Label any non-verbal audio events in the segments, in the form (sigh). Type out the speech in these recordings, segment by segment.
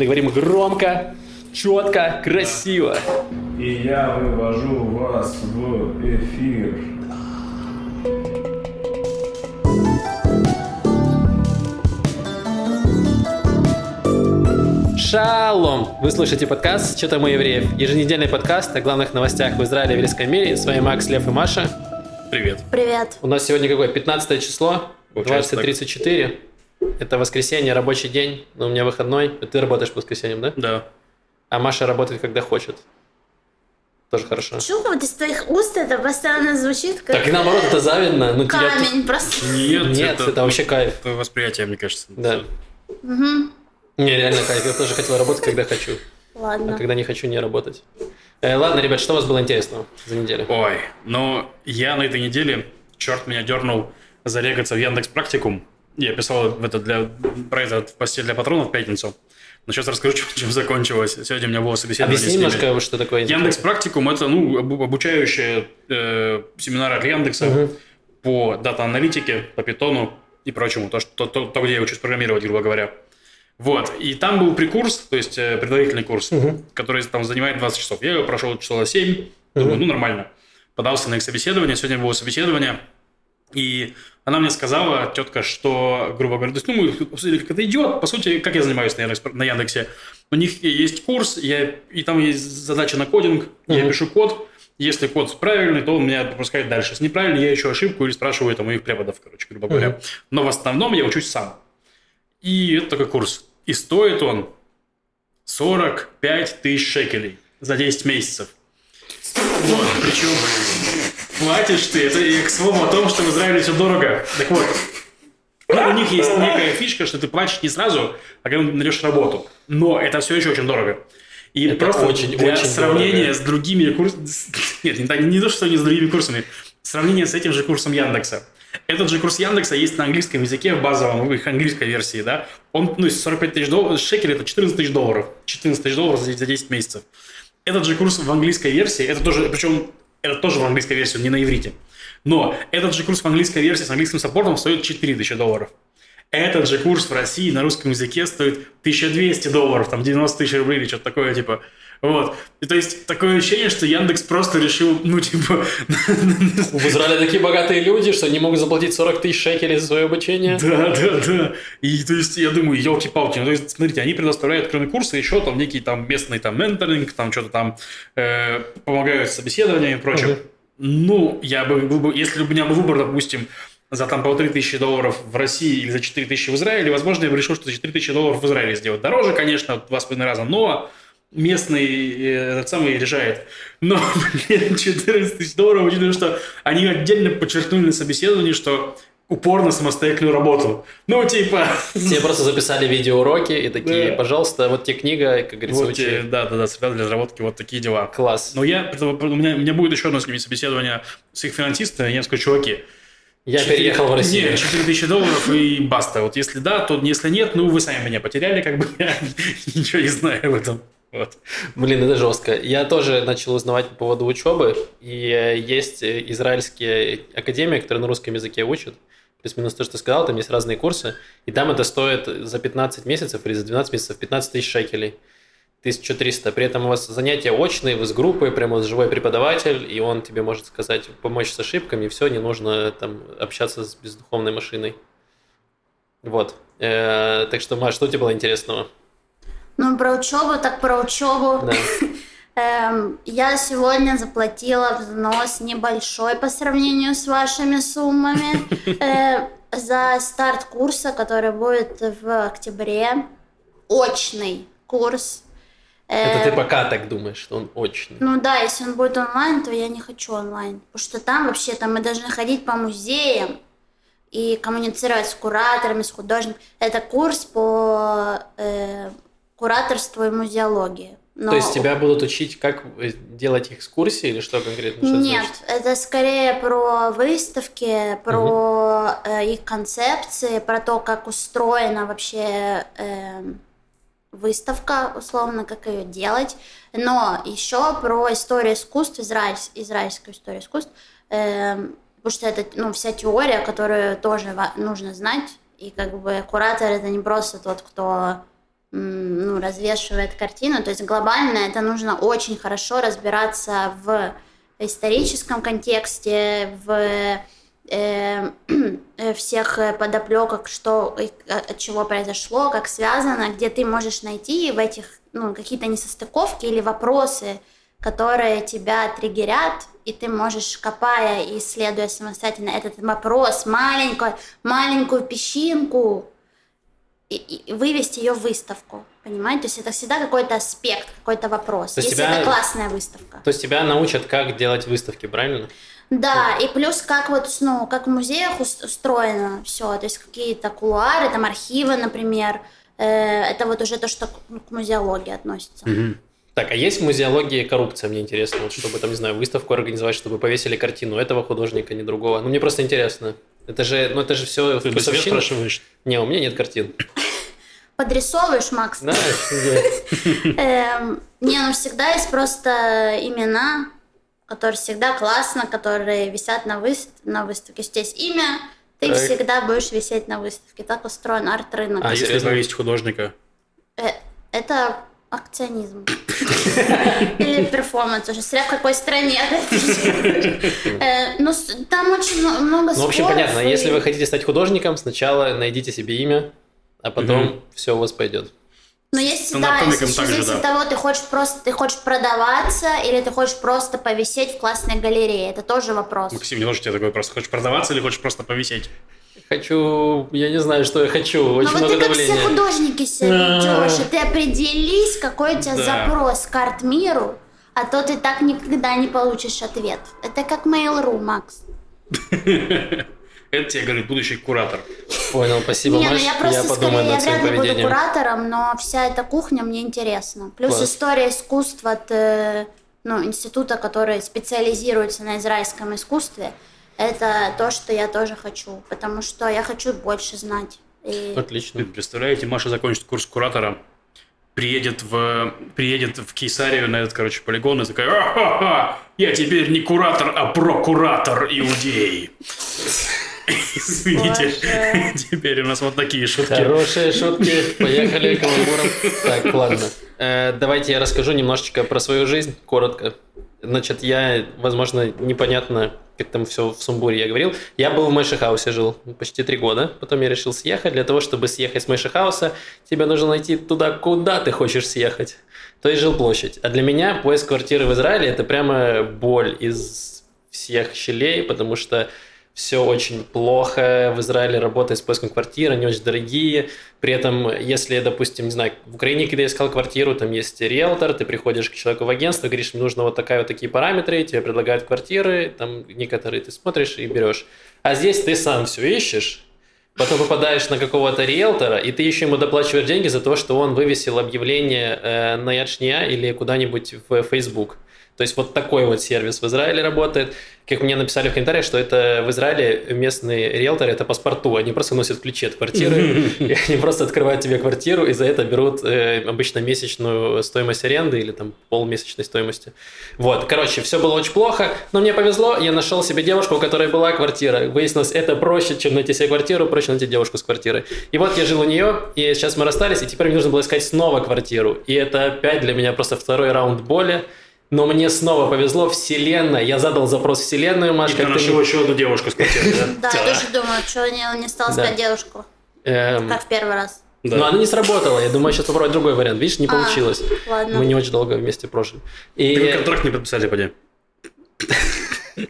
Мы говорим громко, четко, красиво. И я вывожу вас в эфир. Шалом! Вы слушаете подкаст «Что там у евреев?» Еженедельный подкаст о главных новостях в Израиле и еврейском мире. С вами Макс, Лев и Маша. Привет. Привет. У нас сегодня какое? 15 число, Получается 20.34. Это воскресенье, рабочий день, но у меня выходной. Ты работаешь по воскресеньям, да? Да. А Маша работает, когда хочет. Тоже хорошо. Почему вот из твоих уст это постоянно звучит как Так и наоборот, это завидно. Ну, тебя камень просто? Нет, Нет, это вообще кайф. это восприятие, мне кажется. Да. Мгм. Не, реально кайф. Я тоже хотел работать, когда хочу. А Ладно. когда не хочу, не работать. Э, ладно, ребят, что у вас было интересного за неделю? Ой, ну я на этой неделе, черт меня дернул зарегаться в Яндекс Практикум. Я писал в это для, про это в посте для патронов в пятницу. Но сейчас расскажу, (laughs) чем, чем закончилось. Сегодня у меня было собеседование Объясни немножко, что такое Яндекс Практикум это ну, обу- обучающие э, семинары от Яндекса Мгм. по дата-аналитике, по питону и прочему. То, что, то, то, где я учусь программировать, грубо говоря. Вот. И там был прикурс, то есть э, предварительный курс, Мгм. который там занимает 20 часов. Я его прошел часов 7, думаю, ну нормально. Подался на их собеседование, сегодня было собеседование, и она мне сказала, тетка, что, грубо говоря, то есть, ну, мы обсудили, как это идет. По сути, как я занимаюсь на, Яндекс- на Яндексе. У них есть курс, я, и там есть задача на кодинг, я Мгм. пишу код. Если код правильный, то он меня пропускает дальше. Если неправильный, я ищу ошибку или спрашиваю это у моих преподов, короче, грубо говоря. Мгм. Но в основном я учусь сам. И это такой курс. И стоит он 45 тысяч шекелей за 10 месяцев. Вот, причем платишь ты, это и к слову о том, что в Израиле все дорого. Так вот, ну, у них есть некая фишка, что ты платишь не сразу, а когда найдешь работу. Но это все еще очень дорого. И Это просто очень, для очень сравнения дорого. с другими курсами... Нет, не, так- не то, что не с другими курсами. Сравнение с этим же курсом Яндекса. Этот же курс Яндекса есть на английском языке в базовом, в их английской версии, да. Он, ну, 45 тысяч долларов, шекель это 14 тысяч долларов. 14 тысяч долларов за за 10 месяцев. Этот же курс в английской версии, это тоже, причем это тоже в английской версии, не на иврите. Но этот же курс в английской версии с английским саппортом стоит 4 тысячи долларов. Этот же курс в России на русском языке стоит 1200 долларов, там 90 тысяч рублей или что-то такое, типа. Вот. И то есть такое ощущение, что Яндекс просто решил, ну, типа... (laughs) В Израиле такие богатые люди, что не могут заплатить 40 тысяч шекелей за свое обучение. Да, да, да. И то есть я думаю, елки-палки, ну, то есть, смотрите, они предоставляют, кроме курса, еще там некий там местный там менторинг, там что-то там э, помогают с собеседованием и прочим. Мгм. Ну, я бы, если бы у меня был выбор, допустим, за там полторы тысячи долларов в России или за 4 тысячи в Израиле, возможно, я бы решил, что за 4 тысячи долларов в Израиле сделать. Дороже, конечно, в два с половиной раза, но местный э, этот самый решает. Но, блин, (laughs) 14 тысяч долларов, учитывая, что они отдельно подчеркнули на собеседовании, что упор на самостоятельную работу. Ну, типа... Все просто записали видеоуроки и такие, Да. пожалуйста, вот тебе книга, как говорится, Вот, учи. э, да, да, да, среда для разработки, вот такие дела. Класс. Но я, у меня, у меня будет еще одно с ними собеседование с их финансистами, я скажу, чуваки, Я четыре- переехал в Россию. Нет, 4 тысячи долларов и баста. Вот если да, то если нет, ну вы сами меня потеряли, как бы (laughs) я ничего не знаю об этом. Вот. Блин, это жестко. Я тоже начал узнавать по поводу учебы, и э, есть э, израильские академии, которые на русском языке учат. Плюс-минус то, что сказал, там есть разные курсы, и там это стоит за 15 месяцев или за 12 месяцев 15 тысяч шекелей. 1300. При этом у вас занятия очные, вы с группой, прямо живой преподаватель, и он тебе может сказать, помочь с ошибками, все, не нужно там общаться с бездуховной машиной. Вот. Э, так что, Маш, что тебе было интересного? Ну, про учебу, так про учебу. Да. (laughs) Эм, я сегодня заплатила взнос небольшой по сравнению с вашими суммами (laughs) э, за старт курса, который будет в октябре. Очный курс. Это ты пока так думаешь, что он очный. Ну да, если он будет онлайн, то я не хочу онлайн. Потому что там вообще там мы должны ходить по музеям и коммуницировать с кураторами, с художниками. Это курс по э, кураторству и музеологии. Но- То есть тебя будут учить, как э, делать экскурсии или что конкретно? Что Нет, значит? это скорее про выставки, про э, их концепции, про то, как устроена вообще эм, выставка, условно, как ее делать. Но еще про историю искусств, израиль, израильскую историю искусств, эм, потому что это ну, вся теория, которую тоже нужно знать. И как бы куратор это не просто тот, кто ну, развешивает картину. То есть глобально это нужно очень хорошо разбираться в историческом контексте, в э, (clears throat) э, всех э, подоплеках, что и от чего произошло, как связано, где ты можешь найти в этих ну, какие-то несостыковки или вопросы, которые тебя триггерят, и ты можешь, копая и исследуя самостоятельно этот вопрос, маленькую, маленькую песчинку, и, и вывести ее в выставку. Понимаете? То есть это всегда какой-то аспект, какой-то вопрос. То есть если тебя- это классная выставка. То есть тебя научат, как делать выставки, правильно? Да, и плюс как вот, ну, как в музеях ус- устроено все, то есть какие-то кулуары, там архивы, например, Э, это вот уже то, что к ну, музеологии относится. Так, а есть в музеологии коррупция, мне интересно, вот чтобы там, не знаю, выставку организовать, чтобы повесили картину этого художника, не другого. Ну, мне просто интересно. Это же, ну, это же все Ты для себя спрашиваешь? Не, у меня нет картин. (laughs) Подрисовываешь, Макс? Да, (laughs) Эм, Не, ну всегда есть просто имена, которые всегда классно, которые висят на, на выставке. Есть имя, ты Так. всегда будешь висеть на выставке. Так устроен арт-рынок. А если повесить художника? Э, Это акционизм. Или перформанс уже, смотря в какой стране. Э, Ну, там очень мно- много Ну, в общем, понятно. Если вы хотите стать художником, сначала найдите себе имя, а потом все у вас пойдет. Но да, если также, от да. того, ты хочешь просто, ты хочешь продаваться или ты хочешь просто повисеть в классной галерее. Это тоже вопрос. Максим, не должен тебе такой вопрос. Хочешь продаваться или хочешь просто повисеть? Хочу, я не знаю, что я хочу. Но Очень Ну, вот много ты как все давления. художники себя ведешь, и ты определись, какой у тебя Да. запрос к арт-миру, а то ты так никогда не получишь ответ. Это как Mail.ru, Макс. (laughs) Это тебе говорит будущий куратор. Понял, спасибо, не, ну я просто подумаю скорее, я вряд ли буду куратором, но вся эта кухня мне интересна. Плюс Класс. история искусства от э, ну, института, который специализируется на израильском искусстве, это то, что я тоже хочу, потому что я хочу больше знать. И- Отлично. Представляете, Маша закончит курс куратора, приедет в, приедет в Кейсарию на этот, короче, полигон и такая, «А-ха-ха, я теперь не куратор, а прокуратор иудей. Извините, Боже. теперь у нас вот такие шутки. Хорошие шутки. Поехали каламбуром. Так, ладно. Э, давайте я расскажу немножечко про свою жизнь, коротко. Значит, я, возможно, непонятно, как там все в сумбуре я говорил. Я был в Мэйшехаусе, жил почти три года. Потом я решил съехать. Для того, чтобы съехать с Мэйшехауса, тебе нужно найти туда, куда ты хочешь съехать. То есть жилплощадь. А для меня поиск квартиры в Израиле – это прямо боль из всех щелей, потому что все очень плохо. В Израиле работает с поиском квартир, они очень дорогие. При этом, если, допустим, не знаю, в Украине, когда я искал квартиру, там есть риэлтор, ты приходишь к человеку в агентство, говоришь, мне нужно вот такая вот такие параметры, тебе предлагают квартиры, там некоторые ты смотришь и берешь. А здесь ты сам все ищешь, потом попадаешь на какого-то риэлтора, и ты еще ему доплачиваешь деньги за то, что он вывесил объявление э, на Ячния или куда-нибудь в Facebook. То есть вот такой вот сервис в Израиле работает. Как мне написали в комментариях, что это в Израиле местные риэлторы это паспорту, они просто носят ключи от квартиры, (laughs) и они просто открывают тебе квартиру и за это берут э, обычно месячную стоимость аренды или там полмесячной стоимости. Вот, короче, все было очень плохо, но мне повезло, я нашел себе девушку, у которой была квартира. Выяснилось, это проще, чем найти себе квартиру, проще найти девушку с квартиры. И вот я жил у нее, и сейчас мы расстались, и теперь мне нужно было искать снова квартиру. И это опять для меня просто второй раунд боли. Но мне снова повезло, вселенная. Я задал запрос вселенную, Маш, И ты как ты нашел не- еще одну девушку с да? (laughs) Да, я тоже думаю, что не, не стал искать девушку, Эм, как в первый раз. Да. Но она не сработала. Я думаю, сейчас попробовать другой вариант. Видишь, не А, получилось. ладно. Мы не очень долго вместе прожили. И... Вы контракт не подписали, поди. (laughs)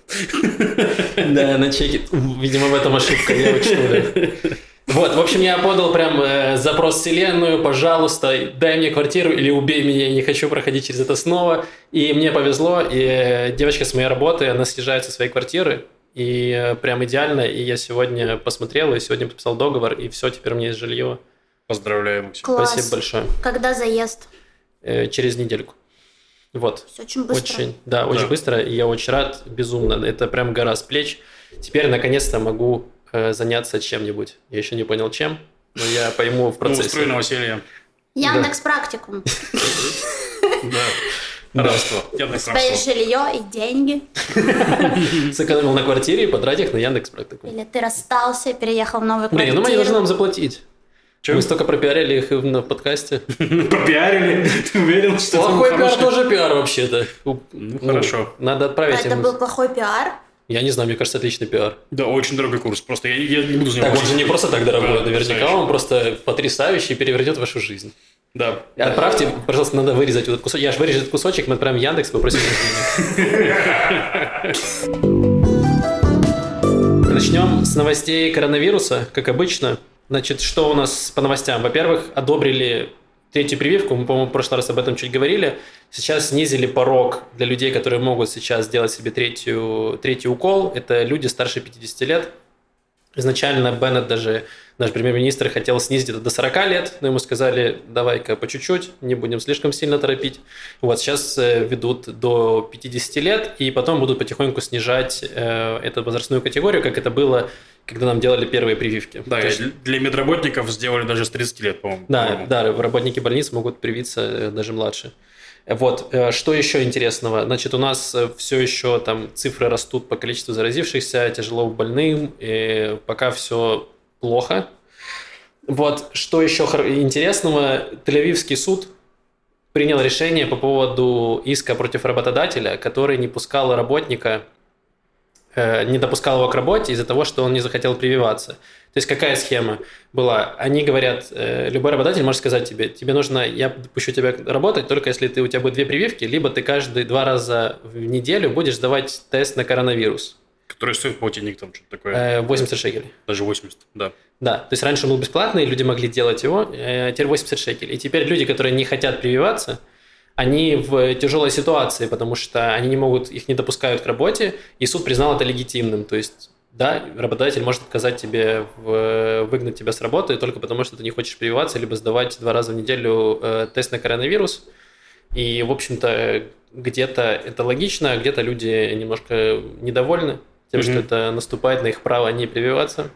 Да, на чеке. Видимо, в этом ошибка, я учту. (laughs) Вот, в общем, я подал прям э, запрос в вселенную, пожалуйста, дай мне квартиру или убей меня, я не хочу проходить через это снова. И мне повезло, и э, девочка с моей работы, она съезжает со своей квартиры, и э, прям идеально, и я сегодня посмотрел, и сегодня подписал договор, и все, теперь у меня есть жилье. Поздравляю, Максим. Класс. Спасибо большое. Когда заезд? Э, через недельку. Вот. Все очень быстро. Очень, да, очень Да. быстро, и я очень рад, безумно. Это прям гора с плеч. Теперь, наконец-то, могу заняться чем-нибудь. Я еще не понял, чем, но я пойму в Ну, процессе. устрой новоселье. Яндекс практикум. Да. Рабство. Яндекс рабство. жилье и деньги. (laughs) Сэкономил на квартире и потратил их на Яндекс практику. Или ты расстался и переехал в новую Блин, ну мы не квартиру. должны нам заплатить. Чё? Мы столько пропиарили их на подкасте. (laughs) Попиарили? (laughs) Ты уверен, что это Плохой пиар тоже пиар вообще-то. Ну, хорошо. Надо А отправить это им. был плохой пиар? Я не знаю, мне кажется, отличный пиар. Да, очень дорогой курс. Просто я, я не буду за него Так он же не просто так дорогой, Да, наверняка он просто потрясающий и перевернет вашу жизнь. Да. Отправьте, пожалуйста, надо вырезать вот этот кусочек. Я же вырежу этот кусочек, мы отправим Яндекс, попросим. Начнем с новостей коронавируса, как обычно. Значит, что у нас по новостям? Во-первых, одобрили третью прививку, мы, по-моему, в прошлый раз об этом чуть говорили. Сейчас снизили порог для людей, которые могут сейчас сделать себе третью, третий укол. Это люди старше 50 лет. Изначально Беннет даже, наш премьер-министр, хотел снизить это до 40 лет, но ему сказали, давай-ка по чуть-чуть, не будем слишком сильно торопить. Вот сейчас э, ведут до 50 лет, и потом будут потихоньку снижать э, эту возрастную категорию, как это было, когда нам делали первые прививки. Да, То есть- для- медработников сделали даже с 30 лет, по-моему. да, по-моему. да, работники больниц могут привиться э, даже младше. Вот, э, что еще интересного? Значит, у нас все еще там цифры растут по количеству заразившихся, тяжело больным, и пока все плохо. Вот, что еще интересного? Тель-Авивский суд принял решение по поводу иска против работодателя, который не пускал работника, э, не допускал его к работе из-за того, что он не захотел прививаться. То есть какая схема была? Они говорят, э, любой работодатель может сказать тебе, тебе нужно, я пущу тебя работать только если ты, у тебя будет две прививки, либо ты каждые два раза в неделю будешь сдавать тест на коронавирус. Который стоит полтинник, там что-то такое. Э, 80 шекелей. Даже 80, да. Да, то есть раньше он был бесплатный, люди могли делать его, э, теперь 80 шекелей. И теперь люди, которые не хотят прививаться, они в тяжелой ситуации, потому что они не могут, их не допускают к работе, и суд признал это легитимным. То есть, да, работодатель может отказать тебе, в, выгнать тебя с работы только потому, что ты не хочешь прививаться, либо сдавать два раза в неделю э, тест на коронавирус. И, в общем-то, где-то это логично, а где-то люди немножко недовольны тем, что Мгм. это наступает на их право не прививаться.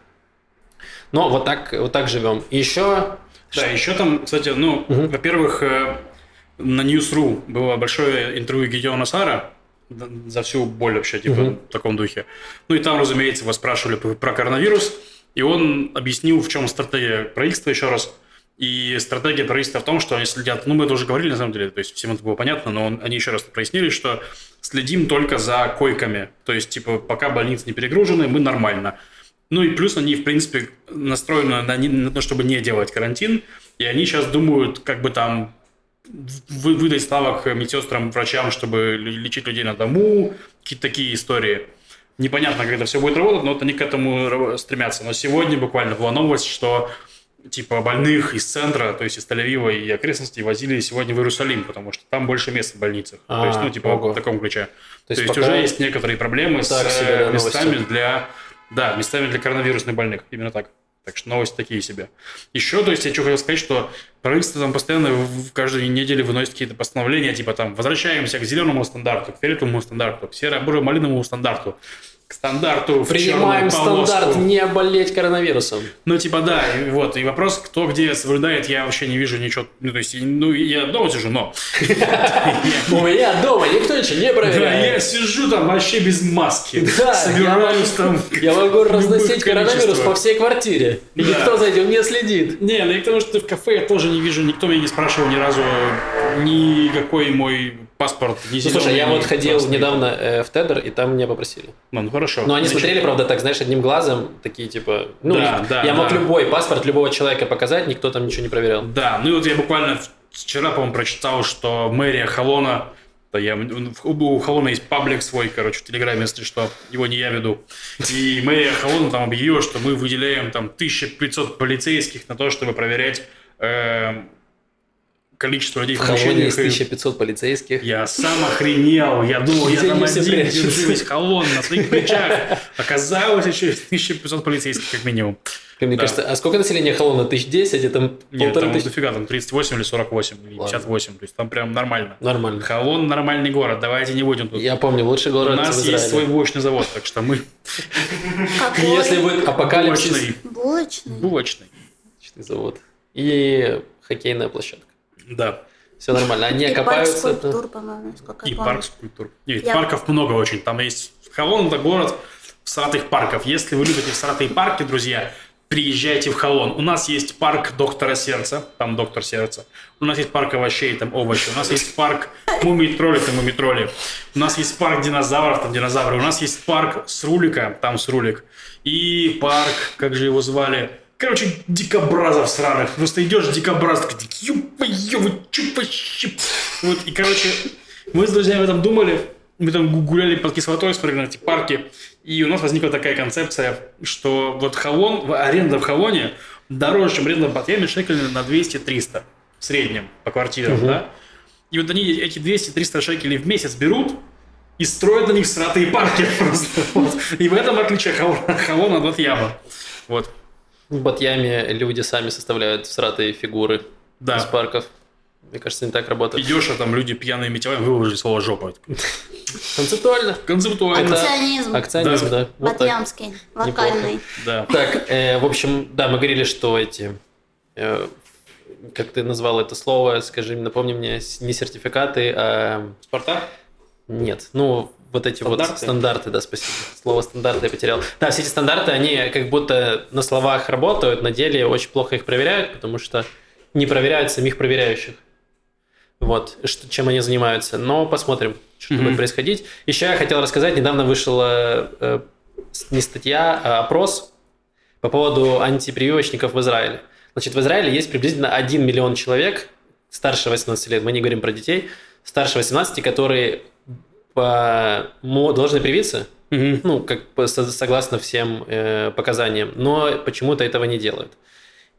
Но вот так, вот так живем. И еще... Да, еще там, кстати, ну, Мгм. во-первых, э, на News.ru было большое интервью Гидеона Сара за всю боль вообще, типа, Мгм. в таком духе. Ну и там, разумеется, его спрашивали про коронавирус, и он объяснил, в чем стратегия правительства еще раз. И стратегия правительства в том, что они следят, ну, мы это уже говорили, на самом деле, то есть всем это было понятно, но он- они еще раз прояснили, что следим только за койками. То есть, типа, пока больницы не перегружены, мы нормально. Ну и плюс они, в принципе, настроены на, на то, чтобы не делать карантин, и они сейчас думают, как бы там вы- выдать ставок медсестрам, врачам, чтобы лечить людей на дому, какие-то такие истории. Непонятно, как это все будет работать, но вот они к этому стремятся. Но сегодня буквально была новость, что типа больных из центра, то есть из Тель-Авива и окрестностей возили сегодня в Иерусалим, потому что там больше мест в больницах. то А, есть, ну, типа, ого. в таком ключе. То есть То есть, уже есть некоторые проблемы с Так себе, э, местами новости. для, да, местами для коронавирусных больных. Именно так. Так что новости такие себе. Еще, то есть, я что хотел сказать, что правительство там постоянно в каждой неделе выносит какие-то постановления, типа там, возвращаемся к зеленому стандарту, к фиолетовому стандарту, к серо-буро-малиновому стандарту, к стандарту Принимаем стандарт не болеть коронавирусом. Ну, типа, да, и вот, и вопрос, кто где соблюдает, я вообще не вижу ничего, ну, то есть, ну, я дома сижу, но... (laughs) У меня дома никто ничего не Да, я проверяет. сижу там вообще без маски, Да, собираюсь там... Я могу разносить коронавирус по всей квартире. И никто за этим не следит. Не, ну и к тому, что в кафе я тоже не вижу, никто меня не спрашивал ни разу никакой мой паспорт, Ну, слушай, я вот ходил красный. недавно э, в Тедер, и там меня попросили. Ну, ну, хорошо. Но они Значит, смотрели, правда, так, знаешь, одним глазом, такие типа... Ну, Да, да, я мог да. любой паспорт любого человека показать, никто там ничего не проверял. Да, ну и вот я буквально вчера, по-моему, прочитал, что мэрия Холона, да я, у у Холона есть паблик свой, короче, в Телеграме, если что, его не я веду. И мэрия Холона там объявила, что мы выделяем там 1500 полицейских на то, чтобы проверять э, количество людей В Холоне помещениях есть и- 1500 полицейских. Я сам охренел, я думал, я там один держу весь колонн на своих плечах. Оказалось, еще есть 1500 полицейских как минимум. Мне Да. кажется, а сколько населения Холона? Тысяч десять? Это Нет, там тысячи? дофига, там 38 или 48, или Ладно. 58, то есть там прям нормально. Нормально. Холон нормальный город, давайте не будем тут. Я помню, лучший У город нас в есть свой булочный завод, так что мы? Если будет апокалипсис... Булочный? Булочный. Булочный завод. И хоккейная площадка. Да. Все нормально. Они И парк окопаются... скульптур, по-моему, насколько И парк скульптур. Нет, Я- парков много очень. Там есть... Холон – это город всратых парков. Если вы любите всратые парки, друзья, приезжайте в Холон. У нас есть парк доктора сердца, там доктор сердца. У нас есть парк овощей, там овощи. У нас есть парк мумий-тролли, там мумий-тролли. У нас есть парк динозавров, там динозавры. У нас есть парк Срулика, там Срулик. И парк, как же его звали, Короче, дикобразов сраных. Просто идешь, дикобраз, такой, ё вы чё вообще? Вот, и, короче, мы с друзьями там думали, мы там гуляли под кислотой, смотрели на эти парки, и у нас возникла такая концепция, что вот Холон, аренда в Холоне дороже, чем аренда в Батьяме, шекелей на 200-300 в среднем по квартирам, угу. да? И вот они эти 200-300 шекелей в месяц берут и строят на них сратые парки (laughs) просто. Вот. И в этом отличие Холона от Батьяма. Вот. В Батьяме люди сами составляют всратые фигуры да. из парков. Мне кажется, не так работает. Идешь, а там люди пьяные метеоры, выложили слово жопа. (laughs) Концептуально. Концептуально. Акционизм. Акционизм, да. да. Вот Батьямский, локальный. Да. Так, э, в общем, да, мы говорили, что эти, э, как ты назвал это слово, скажи, напомни мне, не сертификаты, а... Спарта? Нет, ну, вот эти стандарты? вот стандарты, да, спасибо. Слово стандарты я потерял. Да, все эти стандарты, они как будто на словах работают, на деле очень плохо их проверяют, потому что не проверяют самих проверяющих. Вот, что, чем они занимаются. Но посмотрим, что mm-hmm. будет происходить. Еще я хотел рассказать, недавно вышла э, не статья, а опрос по поводу антипрививочников в Израиле. Значит, в Израиле есть приблизительно 1 миллион человек старше 18 лет, мы не говорим про детей, старше 18, которые по, должны привиться, угу. ну, как согласно всем э, показаниям, но почему-то этого не делают.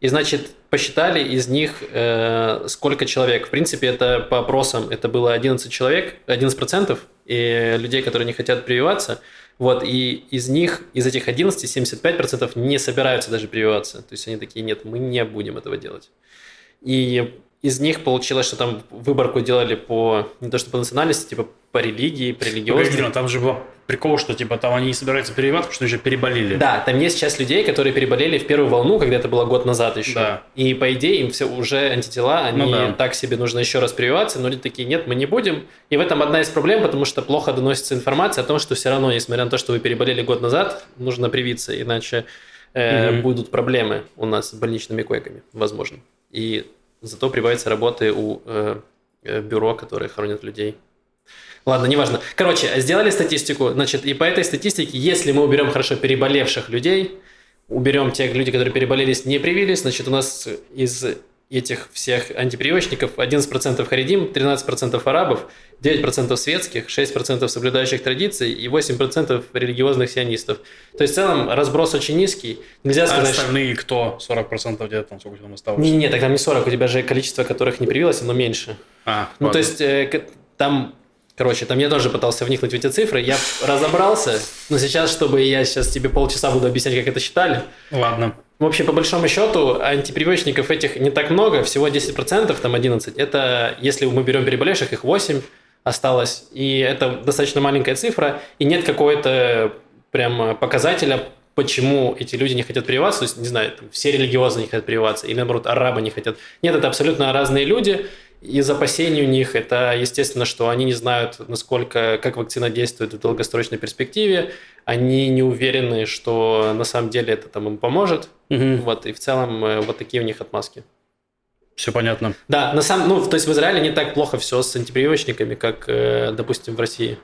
И, значит, посчитали из них, э, сколько человек. В принципе, это по опросам, это было 11 человек, 11% и людей, которые не хотят прививаться. Вот, и из них, из этих 11, 75% не собираются даже прививаться. То есть они такие, нет, мы не будем этого делать. И из них получилось, что там выборку делали по, не то что по национальности, типа по религии, по но там же был прикол, что типа там они не собираются прививаться, потому что уже переболели. Да, там есть часть людей, которые переболели в первую волну, когда это было год назад еще. Да. И по идее им все уже антитела, они ну, да. так себе нужно еще раз прививаться, но люди такие, нет, мы не будем. И в этом одна из проблем, потому что плохо доносится информация о том, что все равно, несмотря на то, что вы переболели год назад, нужно привиться, иначе э, угу. будут проблемы у нас с больничными койками, возможно. И Зато прибавится работы у э, э, бюро, которые хоронят людей. Ладно, неважно. Короче, сделали статистику, значит, и по этой статистике, если мы уберем хорошо переболевших людей, уберем тех людей, которые переболелись, не привились, значит, у нас из этих всех антипрививочников 11% харидим, 13% арабов, 9% светских, 6% соблюдающих традиции и 8% религиозных сионистов. То есть в целом разброс очень низкий. Нельзя а сказать, остальные кто? 40% где-то там сколько там осталось? Не, не, так там не 40, у тебя же количество которых не привилось, оно меньше. А, ну, то есть э, там Короче, там я тоже пытался вникнуть в эти цифры, я разобрался, но сейчас, чтобы я сейчас тебе полчаса буду объяснять, как это считали. Ладно. В общем, по большому счету, антипрививочников этих не так много, всего 10%, там 11. Это, если мы берем переболевших, их 8 осталось. И это достаточно маленькая цифра, и нет какой-то прям показателя, почему эти люди не хотят прививаться. То есть, не знаю, там, все религиозные не хотят прививаться, или наоборот, арабы не хотят. Нет, это абсолютно разные люди, из опасений у них это, естественно, что они не знают, насколько, как вакцина действует в долгосрочной перспективе. Они не уверены, что на самом деле это там им поможет. Угу. Вот, и в целом э, вот такие у них отмазки. Все понятно. Да, на самом, ну, то есть в Израиле не так плохо все с антипрививочниками, как, э, допустим, в России.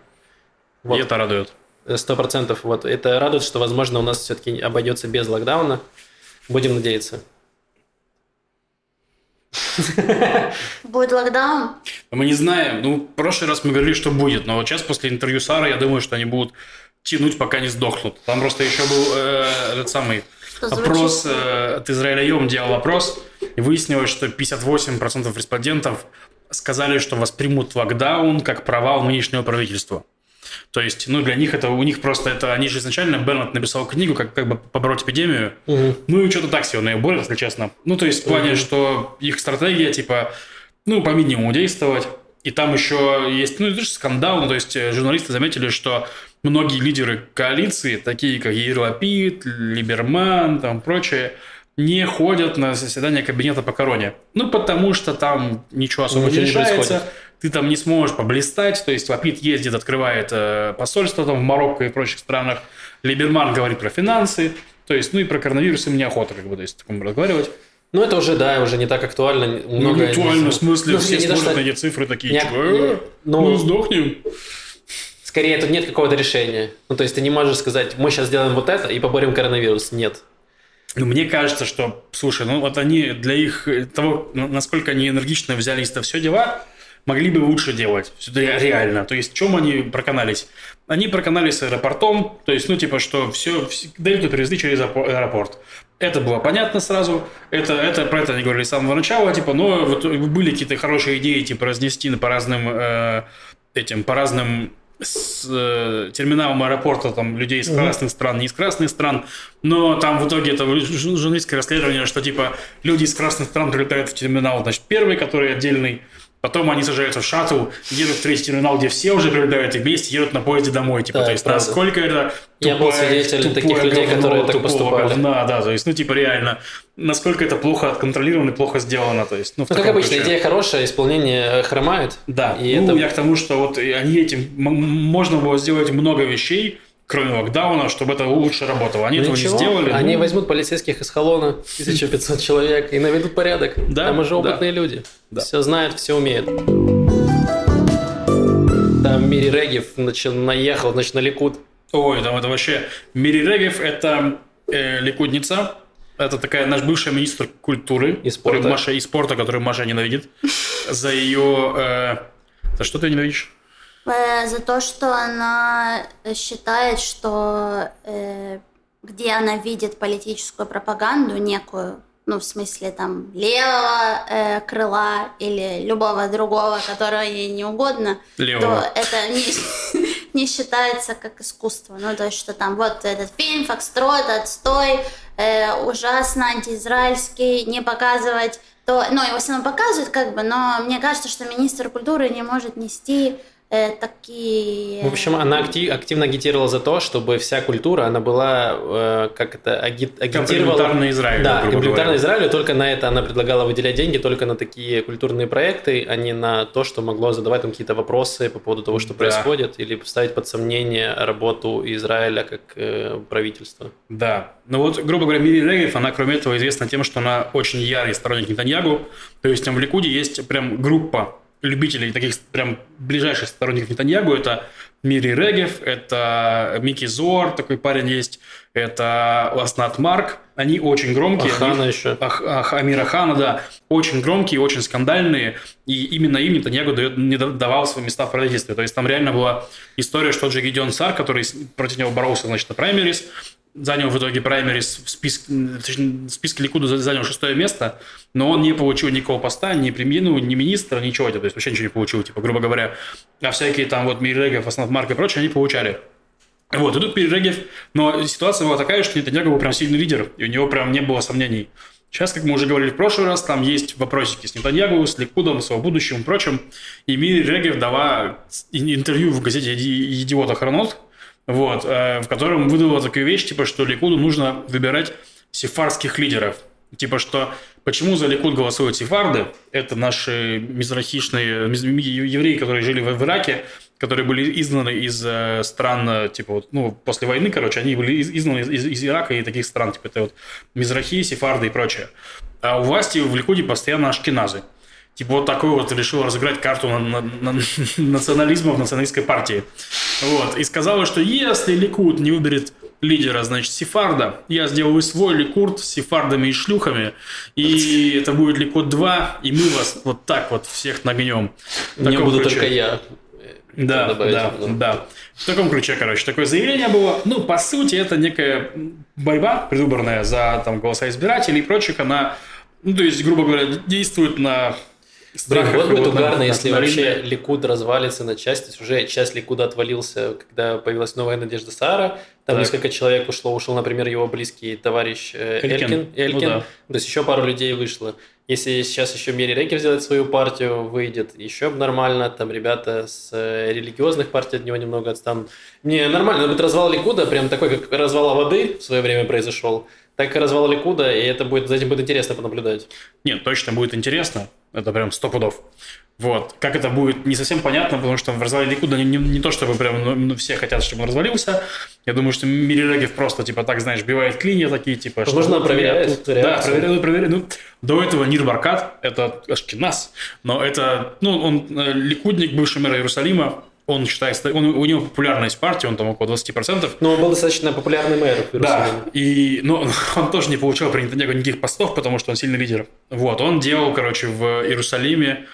Вот. И это радует. Э, сто процентов. Вот. Это радует, что, возможно, у нас все-таки обойдется без локдауна. Будем надеяться. Будет локдаун? Мы не знаем. Ну, в прошлый раз мы говорили, что будет. Но вот сейчас после интервью Сары, я думаю, что они будут тянуть, пока не сдохнут. Там просто еще был э, этот самый что опрос. Э, от Израиля Йом делал опрос. И выяснилось, что 58% респондентов сказали, что воспримут локдаун как провал нынешнего правительства. То есть, ну, для них это, у них просто это, они же изначально, Бернет написал книгу, как, как бы побороть эпидемию, угу. ну, и что-то так себе наиболее, если честно. Ну, то есть, в плане, угу. что их стратегия, типа, ну, по минимуму действовать, и там еще есть, ну, это же скандал, ну, то есть, э, журналисты заметили, что многие лидеры коалиции, такие как Ерлапид, Либерман, там прочее, не ходят на заседание кабинета по короне. Ну, потому что там ничего особо ничего не решается. Не ты там не сможешь поблистать. То есть Лапид ездит, открывает э, посольство там в Марокко и прочих странах. Либерман говорит про финансы. То есть, ну и про коронавирус им неохота, как бы, то есть, такому разговаривать. Ну, это уже, да, уже не так актуально. Ну, Много не актуально, в смысле, Ну, все не смотрят на эти цифры такие, Не- типа, «Э, ну- ну, сдохнем. Скорее, тут нет какого-то решения. Ну, то есть ты не можешь сказать, мы сейчас сделаем вот это и поборем коронавирус. Нет. Ну, мне кажется, что, слушай, ну вот они для их э, того, ну, насколько они энергично взялись это все дела, могли бы лучше делать. Реально. То есть, чем они проканались? Они проканались с аэропортом, то есть, ну, типа, что все, Дельту привезли через аэропорт. Это было понятно сразу. Это, это, про это они говорили с самого начала, типа, но вот были какие-то хорошие идеи, типа, разнести по разным э, этим, по разным с э, терминалом аэропорта там людей из красных стран, не из красных стран, но там в итоге это жу- журналистское расследование, что типа люди из красных стран прилетают в терминал, значит, первый, который отдельный, потом они сажаются в шаттл, едут в третий терминал, где все уже прилетают и вместе едут на поезде домой, типа, Да, то есть правда. насколько это Я был свидетелем таких людей, которые так поступали. говна, да, то есть, ну, типа, реально, насколько это плохо отконтролировано и плохо сделано, то есть, ну, Ну, как обычно, ключе. идея хорошая, исполнение э, хромает. Да, И ну, это- я к тому, что вот и они этим можно было сделать много вещей, кроме локдауна, чтобы это лучше работало. Они Ну, этого ничего, не сделали. Они ну, возьмут полицейских из Холона, 1500 (laughs) человек, и наведут порядок. Да, Там уже да. опытные люди. Да. Все знают, все умеют. Там Мири Регев начал, наехал, значит, на Ликут. Ой, там это вообще... Мири Регев – это э, ликудница. Это такая наш бывший министр культуры. И спорта. который Маша, и спорта, которую Маша ненавидит. За ее... э, за что ты ненавидишь? Э, За то, что она считает, что э, где она видит политическую пропаганду некую, ну, в смысле, там, левого э, крыла или любого другого, которого ей не угодно, Левого. то это не, (laughs) не считается как искусство. Ну, то есть, что там вот этот фильм, Фокстрот, отстой, э, ужасно антиизраильский, не показывать то, ну, его все равно показывают, как бы, но мне кажется, что министр культуры не может нести такие... В общем, она актив- активно агитировала за то, чтобы вся культура, она была, э, как это, аги- агитировала... Комплементарно Израилю, Да, комплементарно. Израилю, только на это она предлагала выделять деньги, только на такие культурные проекты, а не на то, что могло задавать там какие-то вопросы по поводу того, что Да. происходит, или ставить под сомнение работу Израиля как э, правительства. Да. Ну вот, грубо говоря, Мири Регев, она, кроме этого, известна тем, что она очень ярый сторонник Нетаньягу. То есть там в Ликуде есть прям группа любителей, таких прям ближайших сторонников Нетаньягу. Это Мири Регев, это Микки Зор, такой парень есть, это Ласнат Марк. Они очень громкие. Ахана они- еще. Ах, ах, Амира Хана, да, очень громкие, очень скандальные, и именно им Нетаньягу дает, не да- давал свои места в правительстве. То есть там реально была история, что Гедеон Сар, который против него боролся, значит, на праймерис, занял в итоге праймерис в списке, в списке Ликуда за- занял шестое место, но он не получил никакого поста, ни премьера, ну, ни министра, ничего, то есть вообще ничего не получил, типа, грубо говоря. А всякие там вот Миррегев, Марк и прочее, они получали. Вот, и тут но ситуация была такая, что Нетаньяго был прям сильный лидер, и у него прям не было сомнений. Сейчас, как мы уже говорили в прошлый раз, там есть вопросики с Нетаньягу, с Ликудом, с его будущим и прочим. И Мири Регев дала ин- интервью в газете «Иди- «Идиот Охранот», вот, э, в котором выдала такую вещь, типа, что Ликуду нужно выбирать сефарских лидеров. Типа, что почему за Ликуд голосуют сефарды? Это наши мизрахишные миз- евреи, которые жили в Ираке, которые были изгнаны из э, стран, э, типа, вот, ну, после войны, короче, они были из- изгнаны из, из- из Ирака и таких стран, типа, это вот мизрахи, сефарды и прочее. А у власти в Ликуде постоянно ашкеназы. Типа вот такой вот решил разыграть карту на, на- на- (laughs) национализма в националистской партии. Вот. И сказала, что если Ликуд не выберет лидера, значит, Сефарда, я сделаю свой Ликурд с Сефардами и шлюхами, и (laughs) это будет Ликуд 2, и мы вас вот так вот всех нагнем. Не буду ключе. только я. э, Да, добавить, да, ну. да. В таком ключе, короче, такое заявление было. Ну, по сути, это некая борьба предвыборная за там, голоса избирателей и прочих. Она, ну, то есть, грубо говоря, действует на Блин, вот будет угарно, если вообще Ликуд развалится на части. То есть уже часть Ликуда отвалился, когда появилась новая Надежда Сара. Там Так. несколько человек ушло. Ушел, например, его близкий товарищ Элькин. Элькин. Элькин. Ну да. То есть еще пару людей вышло. Если сейчас еще Мери Рекер сделает свою партию, выйдет, еще нормально. Там ребята с э, религиозных партий от него немного отстанут. Не, нормально. Будет развал Ликуда, прям такой, как развал воды в свое время произошел. Так и развал Ликуда, и это будет, за этим будет интересно понаблюдать. Нет, точно будет интересно. Это прям сто пудов. Вот. Как это будет, не совсем понятно, потому что в развале Ликуда не, не, не то, чтобы прям ну, ну, все хотят, чтобы он развалился. Я думаю, что Мирирегев просто, типа, так, знаешь, бивает клинья такие, типа... что Возможно, вот проверяет Да, реакцию. проверяют, проверяют. Ну, до этого Нир Баркат, это Ашкинас, но это, ну, он э, ликудник, бывший мэр Иерусалима, он считается, он, у него популярность партии, он там около 20%. Но он был достаточно популярный мэр в Да, и, но (laughs) он тоже не получал при Нетаньяху никаких постов, потому что он сильный лидер. Вот, он делал, короче, в Иерусалиме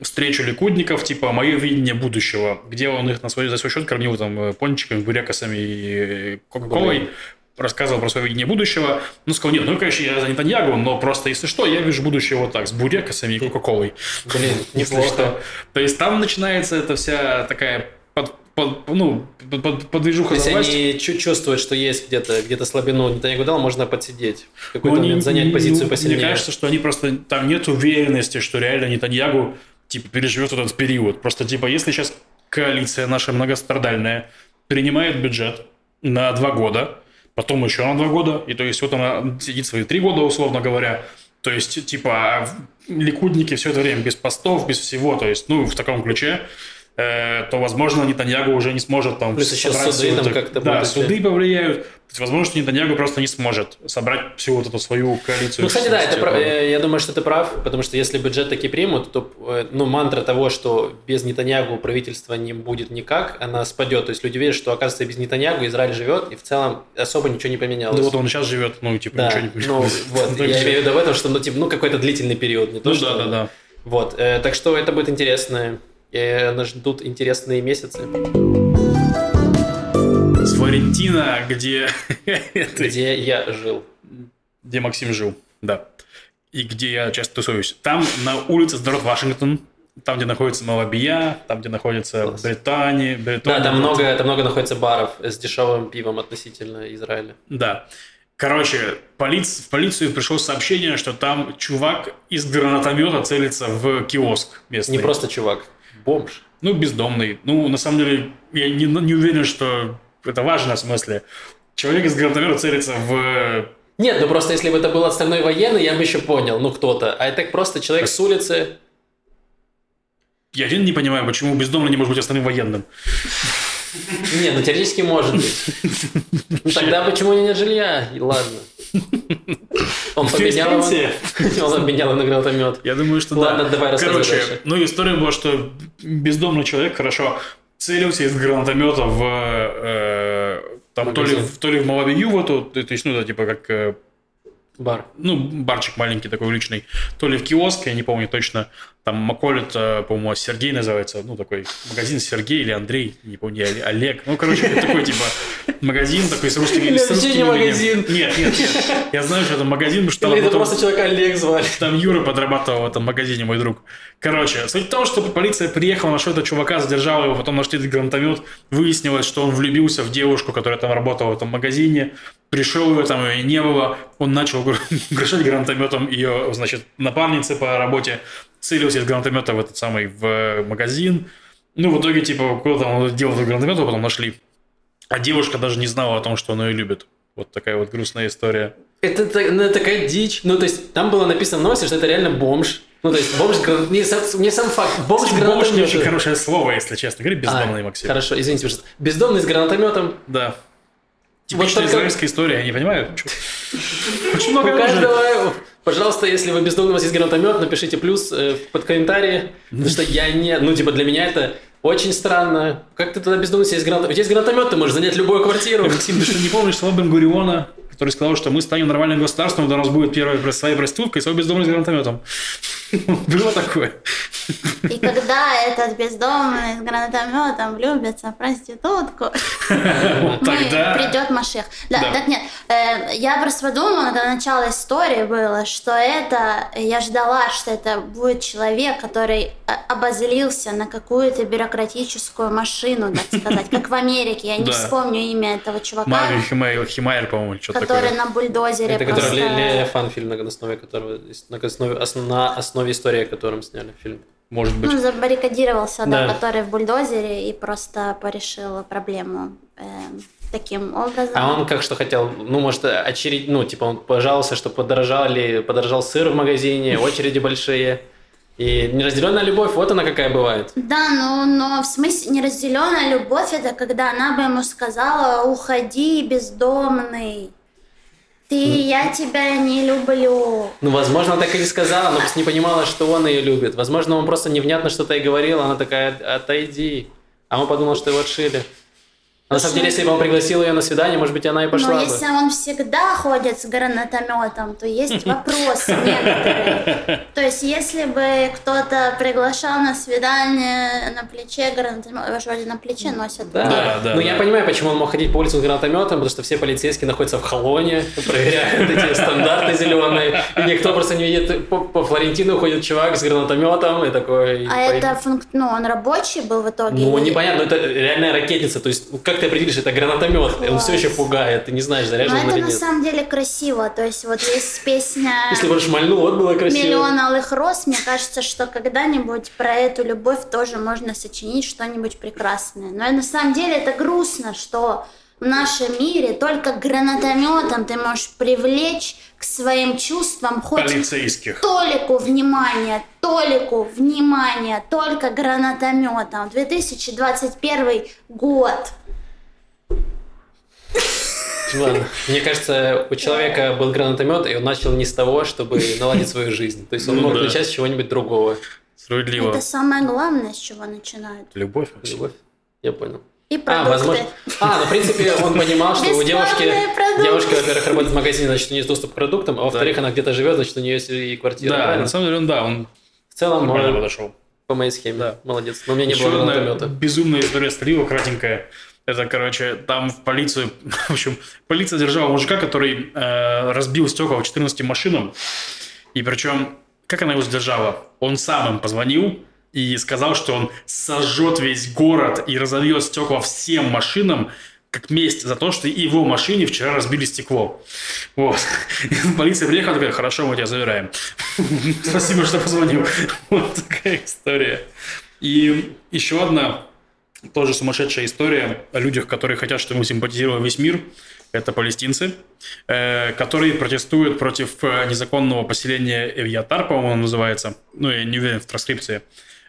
встречу ликудников, типа «Мое видение будущего», где он их на свой, за свой счет кормил там пончиками, бурякосами и э, кока-колой, рассказывал про свое видение будущего. Ну, сказал, нет, ну, конечно, я за Нетаньягу, но просто, если что, я вижу будущее вот так, с бурякосами и кока-колой. Блин, (laughs) неплохо. То есть там начинается эта вся такая под, под- ну, под, под- подвижуха То есть они чу- чувствуют, что есть где-то где слабину Нетаньягу дал, можно подсидеть. В какой-то Ну, они- момент занять позицию ну, посильнее. Мне кажется, что они просто... Там нет уверенности, что реально Нетаньягу типа переживет этот период. Просто типа если сейчас коалиция наша многострадальная принимает бюджет на два года, потом еще на два года, и то есть вот она сидит свои три года, условно говоря, то есть, типа, ликудники все это время без постов, без всего, то есть, ну, в таком ключе, э, то, возможно, Нетаньягу уже не сможет там... Плюс еще суды всю там как-то Да, будут, суды повлияют. То есть, возможно, что Нетаньягу просто не сможет собрать всю вот эту свою коалицию. Ну, кстати, да, это прав- э, я думаю, что ты прав, потому что если бюджет таки примут, то э, ну, мантра того, что без Нетаньягу правительство не будет никак, она спадет. То есть люди верят, что, оказывается, без Нетаньягу Израиль живет, и в целом особо ничего не поменялось. Ну, вот он сейчас живет, ну, типа, да, ничего не ну, вот, Ну, я (laughs) всё. имею в виду в этом, что, ну, типа, ну, какой-то длительный период, не то, Ну, что... да, да, да. Вот, э, так что это будет интересно. Э, нас ждут интересные месяцы, С Флорентина, где... где я жил. где Максим жил, да. И где я часто тусуюсь. Там на улице Здоров Вашингтон, там, где находится Малабия, там, где находится Класс. Британия, Да, Британия. там много, там много находится баров с дешевым пивом относительно Израиля. Да. Короче, полиц- в полицию пришло сообщение, что там чувак из гранатомета целится в киоск местный. Не просто чувак, бомж. Ну, бездомный. Ну, на самом деле, я не, не уверен, что это важно в смысле. Человек из гранатомета целится в... Нет, ну просто если бы это был отставной военный, я бы еще понял, ну кто-то. А это просто человек с улицы. Я один не понимаю, почему бездомный не может быть основным военным. Не, ну теоретически может быть. Ну тогда почему нет жилья? И ладно. Он поменял его, Пенсия. он обменял на гранатомет. Я думаю, что Ладно, да. давай рассказывай Короче, дальше. ну история была, что бездомный человек, хорошо, целился из гранатомета в... э, там то ли, в- то ли в Малавию, в эту, то есть, ну, это типа как э, Бар. ну, барчик маленький такой уличный, то ли в киоск, я не помню точно, там Маколит, э, по-моему, Сергей называется, ну, такой магазин Сергей или Андрей, не помню, или Олег, ну, короче, такой, типа, магазин такой с русскими... Или вообще русским не магазин. Нет, нет, нет, я знаю, что это магазин, потому что там Или это просто человека Олег звали. там Юра подрабатывал в этом магазине, мой друг. Короче, суть в том, что полиция приехала, нашла этого чувака, задержала его, потом нашли этот гранатомет, выяснилось, что он влюбился в девушку, которая там работала в этом магазине, пришел ее, там ее не было, он начал угрожать (laughs) гранатометом ее, значит, напарнице по работе, целился из гранатомета в этот самый, в магазин. Ну, в итоге, типа, куда там он делал этот гранатомет, а потом нашли. А девушка даже не знала о том, что он ее любит. Вот такая вот грустная история. Это, ну, такая дичь. Ну, то есть, там было написано в новости, что это реально бомж. Ну, то есть, бомж... Не сам, не сам факт. Бомж Бомж не очень хорошее слово, если честно. Говори бездомный, А, Максим. Хорошо, извините, пожалуйста. Бездомный с гранатометом. Да. Вот Типичная только- израильская история, я не понимаю. (laughs) Очень много У каждого... Пожалуйста, если вы бездомный, у вас есть гранатомет, напишите плюс э, под комментарии. Потому что я не... Ну, типа, для меня это очень странно. Как ты тогда если есть гранатомет? У тебя есть гранатомет, ты можешь занять любую квартиру. Максим, ты что, не помнишь слова Бен-Гуриона, который сказал, что мы станем нормальным государством, когда у нас будет первая своя проститутка и свой бездомный с гранатометом? (laughs) Было такое. И когда этот бездомный с гранатометом влюбится в проститутку, (laughs) тогда... придет Машех. Да, Да. так нет, э, я просто думала, это начало истории было, что это, я ждала, что это будет человек, который э, обозлился на какую-то бюрократическую машину, так сказать, как в Америке, я не вспомню имя этого чувака, Химайер, Химайер, по-моему, что-то который на бульдозере Это который просто... Ле- Левиафан фильм, на основе которого... На основе, ос- на основе истории, о котором сняли фильм. Может быть. Ну, забаррикадировался, да, Да. который в бульдозере и просто порешил проблему эм, таким образом. А он как что хотел? Ну, может, очередь... Ну, типа, он пожаловался, что подорожали, подорожал сыр в магазине, (laughs) очереди большие. И неразделенная любовь, вот она какая бывает. Да, но, но в смысле неразделенная любовь это когда она бы ему сказала уходи бездомный. Ты, я тебя не люблю. Ну, возможно, она так и не сказала, но просто не понимала, что он ее любит. Возможно, он просто невнятно что-то и говорил, она такая, отойди. А он подумал, что его отшили. На самом деле, если бы он пригласил ее на свидание, может быть, она и пошла Но бы. если он всегда ходит с гранатометом, то есть (laughs) вопросы некоторые. То есть, если бы кто-то приглашал на свидание на плече гранатомет, его же вроде на плече носят. Да, Да, да, ну я понимаю, почему он мог ходить по улице с гранатометом, потому что все полицейские находятся в холоне, проверяют эти стандарты зеленые, и никто просто не видит. По, Флорентину ходит чувак с гранатометом и такой... А это ну, он рабочий был в итоге? Ну, непонятно, это реальная ракетница, то есть как ты определишь, это гранатомет, и он все еще пугает, ты не знаешь, Но заряжен он это или на нет. самом деле красиво. То есть вот есть песня Если бы шмальнул, вот было красиво. «Миллион алых роз». Мне кажется, что когда-нибудь про эту любовь тоже можно сочинить что-нибудь прекрасное. Но на самом деле это грустно, что в нашем мире только гранатометом ты можешь привлечь к своим чувствам хоть Полицейских. толику внимания, толику внимания, только гранатометом. 2021 год. Ладно. Мне кажется, у человека был гранатомет, и он начал не с того, чтобы наладить свою жизнь. То есть он Ну мог да. начать с чего-нибудь другого. Справедливо. Это самое главное, с чего начинают. Любовь. Максим. Любовь. Я понял. И А, продукты. возможно. А, ну, в принципе, он понимал, что у девушки, девушка, во-первых, работает в магазине, значит, у нее есть доступ к продуктам, а во-вторых, она где-то живет, значит, у нее есть и квартира. Да, правильно? на самом деле, он, да, он В целом, он подошел. по моей схеме. Да. Молодец. Но у меня не Еще было одна гранатомета. безумная история Стрелива, кратенькая. Это, короче, там в полицию... (laughs) В общем, полиция держала мужика, который э, разбил стекла в 14 машинам. И причем, как она его сдержала? Он сам им позвонил и сказал, что он сожжет весь город и разольет стекла всем машинам, как месть за то, что его машине вчера разбили стекло. Вот. (laughs) Полиция приехала, такая, хорошо, мы тебя забираем. (laughs) Спасибо, что позвонил. Вот такая история. И еще одна тоже сумасшедшая история о людях, которые хотят, чтобы мы симпатизировал весь мир. Это палестинцы, э, которые протестуют против э, незаконного поселения Эвьятар, по-моему, оно называется. Ну, я не уверен в транскрипции.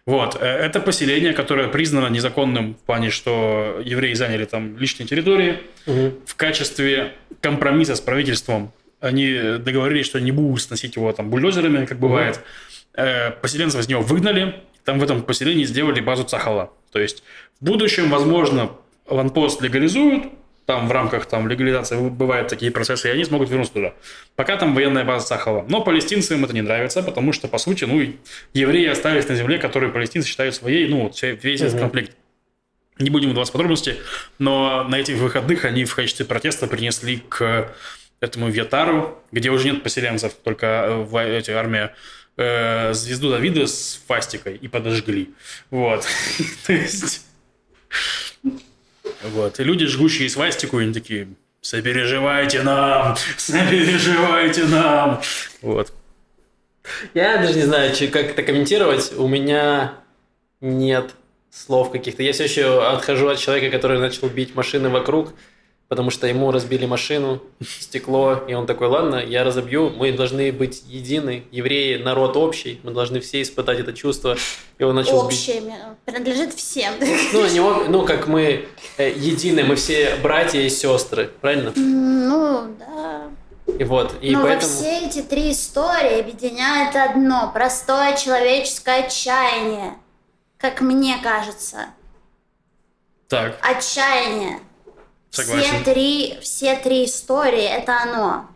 Вот. э, Это поселение, которое признано незаконным в плане, что евреи заняли там личные территории. Мгм. В качестве компромисса с правительством они договорились, что не будут сносить его там бульдозерами, как бывает. Э, Поселенцев из него выгнали. Там в этом поселении сделали базу Цахала. То есть в будущем, возможно, ванпост легализуют, там в рамках там, легализации бывают такие процессы, и они смогут вернуться туда. Пока там военная база Сахала. Но палестинцам это не нравится, потому что, по сути, ну, евреи остались на земле, которую палестинцы считают своей, ну, вот весь этот Мгм. конфликт. Не будем вдаваться в подробности, но на этих выходных они в качестве протеста принесли к этому Вьятару, где уже нет поселенцев, только э, эти, армия, э, звезду Давида с фастикой и подожгли. Вот. (laughs) То есть... Вот. И люди, жгущие свастику, они такие, сопереживайте нам, сопереживайте нам. Вот. Я даже не знаю, как это комментировать. У меня нет слов каких-то. Я все еще отхожу от человека, который начал бить машины вокруг, потому что ему разбили машину, стекло, и он такой, ладно, я разобью, мы должны быть едины, евреи, народ общий, мы должны все испытать это чувство. И он начал бить. Общее, м, принадлежит всем. Ну, не ну, как мы э, едины, мы все братья и сестры, правильно? Ну, да. И вот, и Но поэтому... все эти три истории объединяет одно простое человеческое отчаяние. Как мне кажется. Так, Отчаяние. Согласен. Все три, все три истории это оно.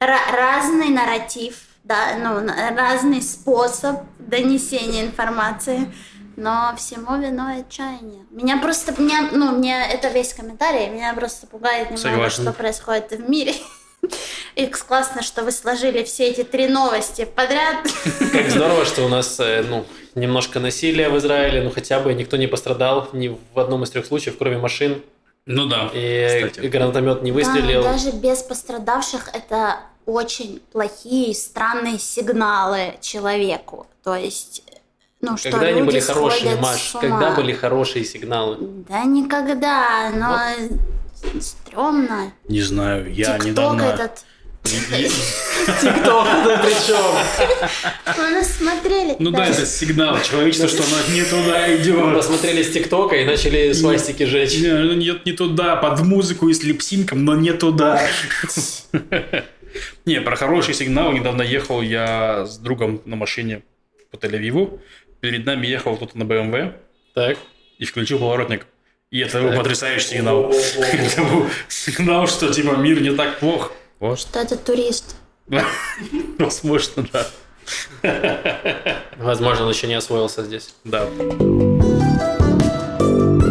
Ра- разный нарратив, да, ну, разный способ донесения информации, но всему виной отчаяние. Меня просто, меня, ну, мне это весь комментарий, меня просто пугает немного, Согласен. что происходит в мире. (laughs) И классно, что вы сложили все эти три новости подряд. Как (laughs) здорово, что у нас э, ну, немножко насилия в Израиле, ну хотя бы никто не пострадал ни в одном из трех случаев, кроме машин, ну да, и кстати. гранатомет не выстрелил. Да, даже без пострадавших это очень плохие, странные сигналы человеку. То есть, ну что Когда они люди были хорошие, Маш? с ума. Когда были хорошие сигналы? Да никогда, но стрёмно. Не знаю, я Тикток недавно... этот. ТикТок причем. Вы нас смотрели. Ну да, это сигнал человечества, что оно не туда идет. Посмотрели с ТикТока и начали свастики жечь. Не, ну нет, не туда, под музыку и с липсинком, но не туда. (laughs) Не, про хороший сигнал. Недавно ехал я с другом на машине по Тель-Авиву. Перед нами ехал кто-то на БМВ Так. и включил поворотник. И это был потрясающий сигнал. (laughs) Это был сигнал, что типа мир не так плох. Вот. Что это турист? (laughs) Возможно, да. Возможно, он еще не освоился здесь. Да.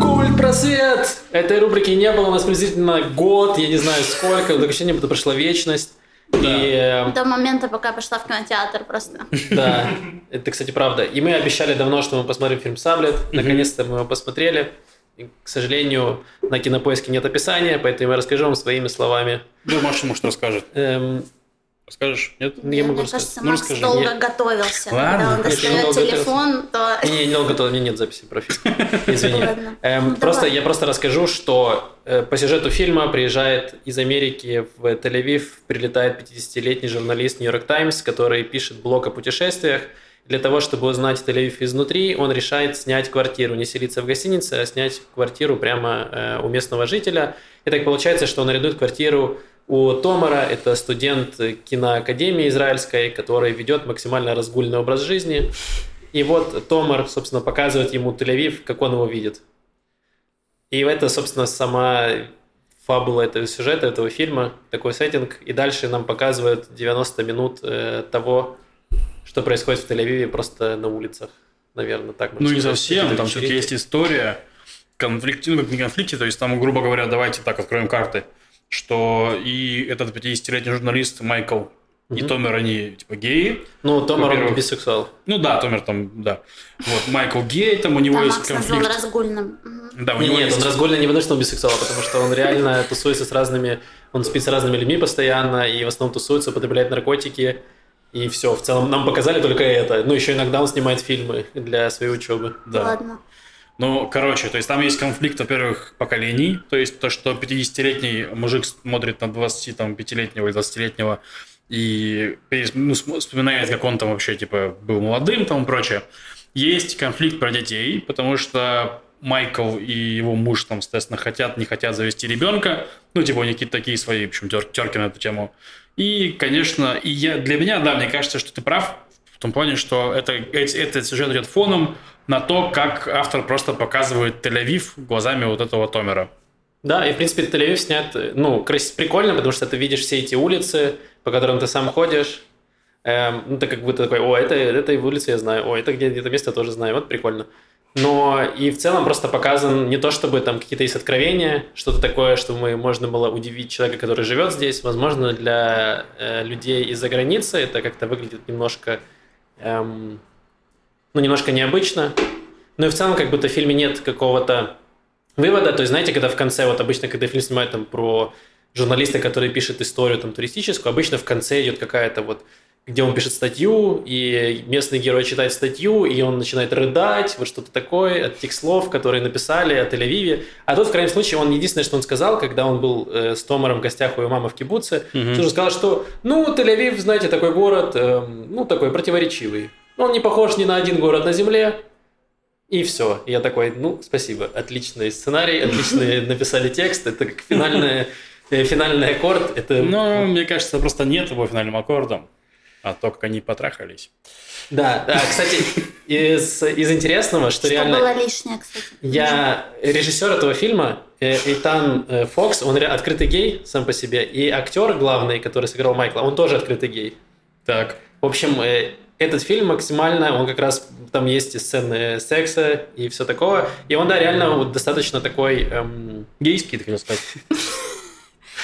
Культ просвет! Этой рубрики не было у нас приблизительно год, я не знаю сколько, такое ощущение, будто прошла вечность. И э, До момента, пока пошла в кинотеатр просто. да, это, кстати, правда. И мы обещали давно, что мы посмотрим фильм «Саблет». Наконец-то мы его посмотрели. И, к сожалению, на кинопоиске нет описания, поэтому я расскажу вам своими словами. Ну, Маша, может, расскажет. Эм, Расскажешь? Нет? я могу Мне рассказать. кажется, Ну, Макс расскажи. долго Я- готовился. Ладно, Когда он достает телефон, то... Не, не долго, то у меня нет записи про фильм. (laughs) Извини. Ладно. Эм, Ну, просто давай. я просто расскажу, что э, по сюжету фильма приезжает из Америки в Тель-Авив, прилетает 50-летний журналист Нью-Йорк Таймс, который пишет блог о путешествиях. Для того, чтобы узнать Тель-Авив изнутри, он решает снять квартиру, не селиться в гостинице, а снять квартиру прямо э, у местного жителя. И так получается, что он арендует квартиру у Томара, это студент киноакадемии израильской, который ведет максимально разгульный образ жизни. И вот Томар, собственно, показывает ему Тель-Авив, как он его видит. И это, собственно, сама фабула этого сюжета, этого фильма, такой сеттинг. И дальше нам показывают 90 минут э, того, что происходит в Тель-Авиве просто на улицах. Наверное, так Ну, не совсем. Там все-таки есть история. Конфликте, ну, как не конфликте, то есть там, грубо говоря, давайте так откроем карты, что и этот 50-летний журналист Майкл и Мгм. Томер, они типа геи. Ну, Томар, он бисексуал. Ну да, Томер там, да. Вот, Майкл гей, там у него Там есть Макс назвал конфликт. разгульным. Мгм. Да, у Не, него нет, есть... он разгульный не потому, что он бисексуал, а потому что он реально тусуется с разными... Он спит с разными людьми постоянно, и в основном тусуется, употребляет наркотики. И все, в целом нам показали только это. Ну, еще иногда он снимает фильмы для своей учебы. Да. Ладно. Ну, короче, то есть там есть конфликт, во-первых, поколений. То есть то, что 50-летний мужик смотрит на 25-летнего или 20-летнего и перес- ну, вспоминает, как он там вообще, типа, был молодым там и прочее. Есть конфликт про детей, потому что Майкл и его муж там, соответственно, хотят, не хотят завести ребенка. Ну, типа, у них какие-то такие свои, в общем, тер- терки на эту тему. И, конечно, и я, для меня, да, мне кажется, что ты прав в том плане, что это, этот сюжет идет фоном на то, как автор просто показывает Тель-Авив глазами вот этого Томера. Да, и, в принципе, Тель-Авив снят, ну, прикольно, потому что ты видишь все эти улицы, по которым ты сам ходишь. Эм, ну, ты как будто такой, о, это, это улица я знаю, о, это где это место я тоже знаю, вот прикольно. Но и в целом просто показан не то, чтобы там какие-то есть откровения, что-то такое, что мы, можно было удивить человека, который живет здесь. Возможно, для э, людей из-за границы это как-то выглядит немножко, эм, ну, немножко необычно. Ну и в целом, как будто в фильме нет какого-то вывода. То есть, знаете, когда в конце, вот обычно, когда фильм снимают там про журналиста, который пишет историю там туристическую, обычно в конце идет какая-то вот где он пишет статью, и местный герой читает статью, и он начинает рыдать, вот что-то такое от тех слов, которые написали о Тель-Авиве. А тут, в крайнем случае, он единственное, что он сказал, когда он был э, с Томаром в гостях у его мамы в кибуце, что он сказал, что, ну, Тель-Авив, знаете, такой город, эм, ну, такой противоречивый. Он не похож ни на один город на земле, и все. Я такой, ну, спасибо, отличный сценарий, отличный (laughs) написали текст, это как финальный, э, финальный аккорд, это... Но, мне кажется, просто нет его финальным аккордом, а то, как они потрахались. Да, да, кстати, из, из интересного, что, Что реально... было лишнее, кстати. Я режиссер этого фильма, э, Итан э, Фокс, он открытый гей сам по себе, и актер главный, который сыграл Майкла, он тоже открытый гей. Так. В общем, э, этот фильм максимально, он как раз, там есть и сцены секса и все такого, и он, да, реально вот достаточно такой... эм, Гейский, ты хотел сказать. (laughs)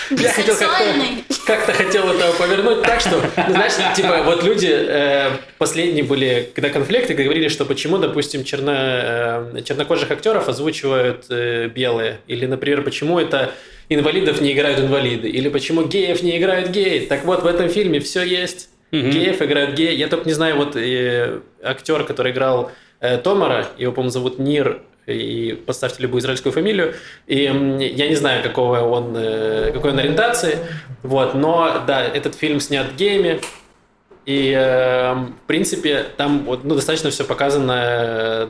Я хотел как-то, как-то хотел это повернуть так, что, ну, знаешь, типа, вот люди э, последние были, когда конфликты, говорили, что почему, допустим, черно, э, чернокожих актеров озвучивают э, белые, или, например, почему это инвалидов не играют инвалиды, или почему геев не играют геи. Так вот, в этом фильме все есть. Мгм. Геев играют геи. Я только не знаю, вот э, актер, который играл э, Томара, его, по-моему, зовут Нир и поставьте любую израильскую фамилию. И я не знаю, какого он, э, какой он ориентации, вот, но да, этот фильм снят геями, и, э, в принципе, там вот, ну, достаточно все показано,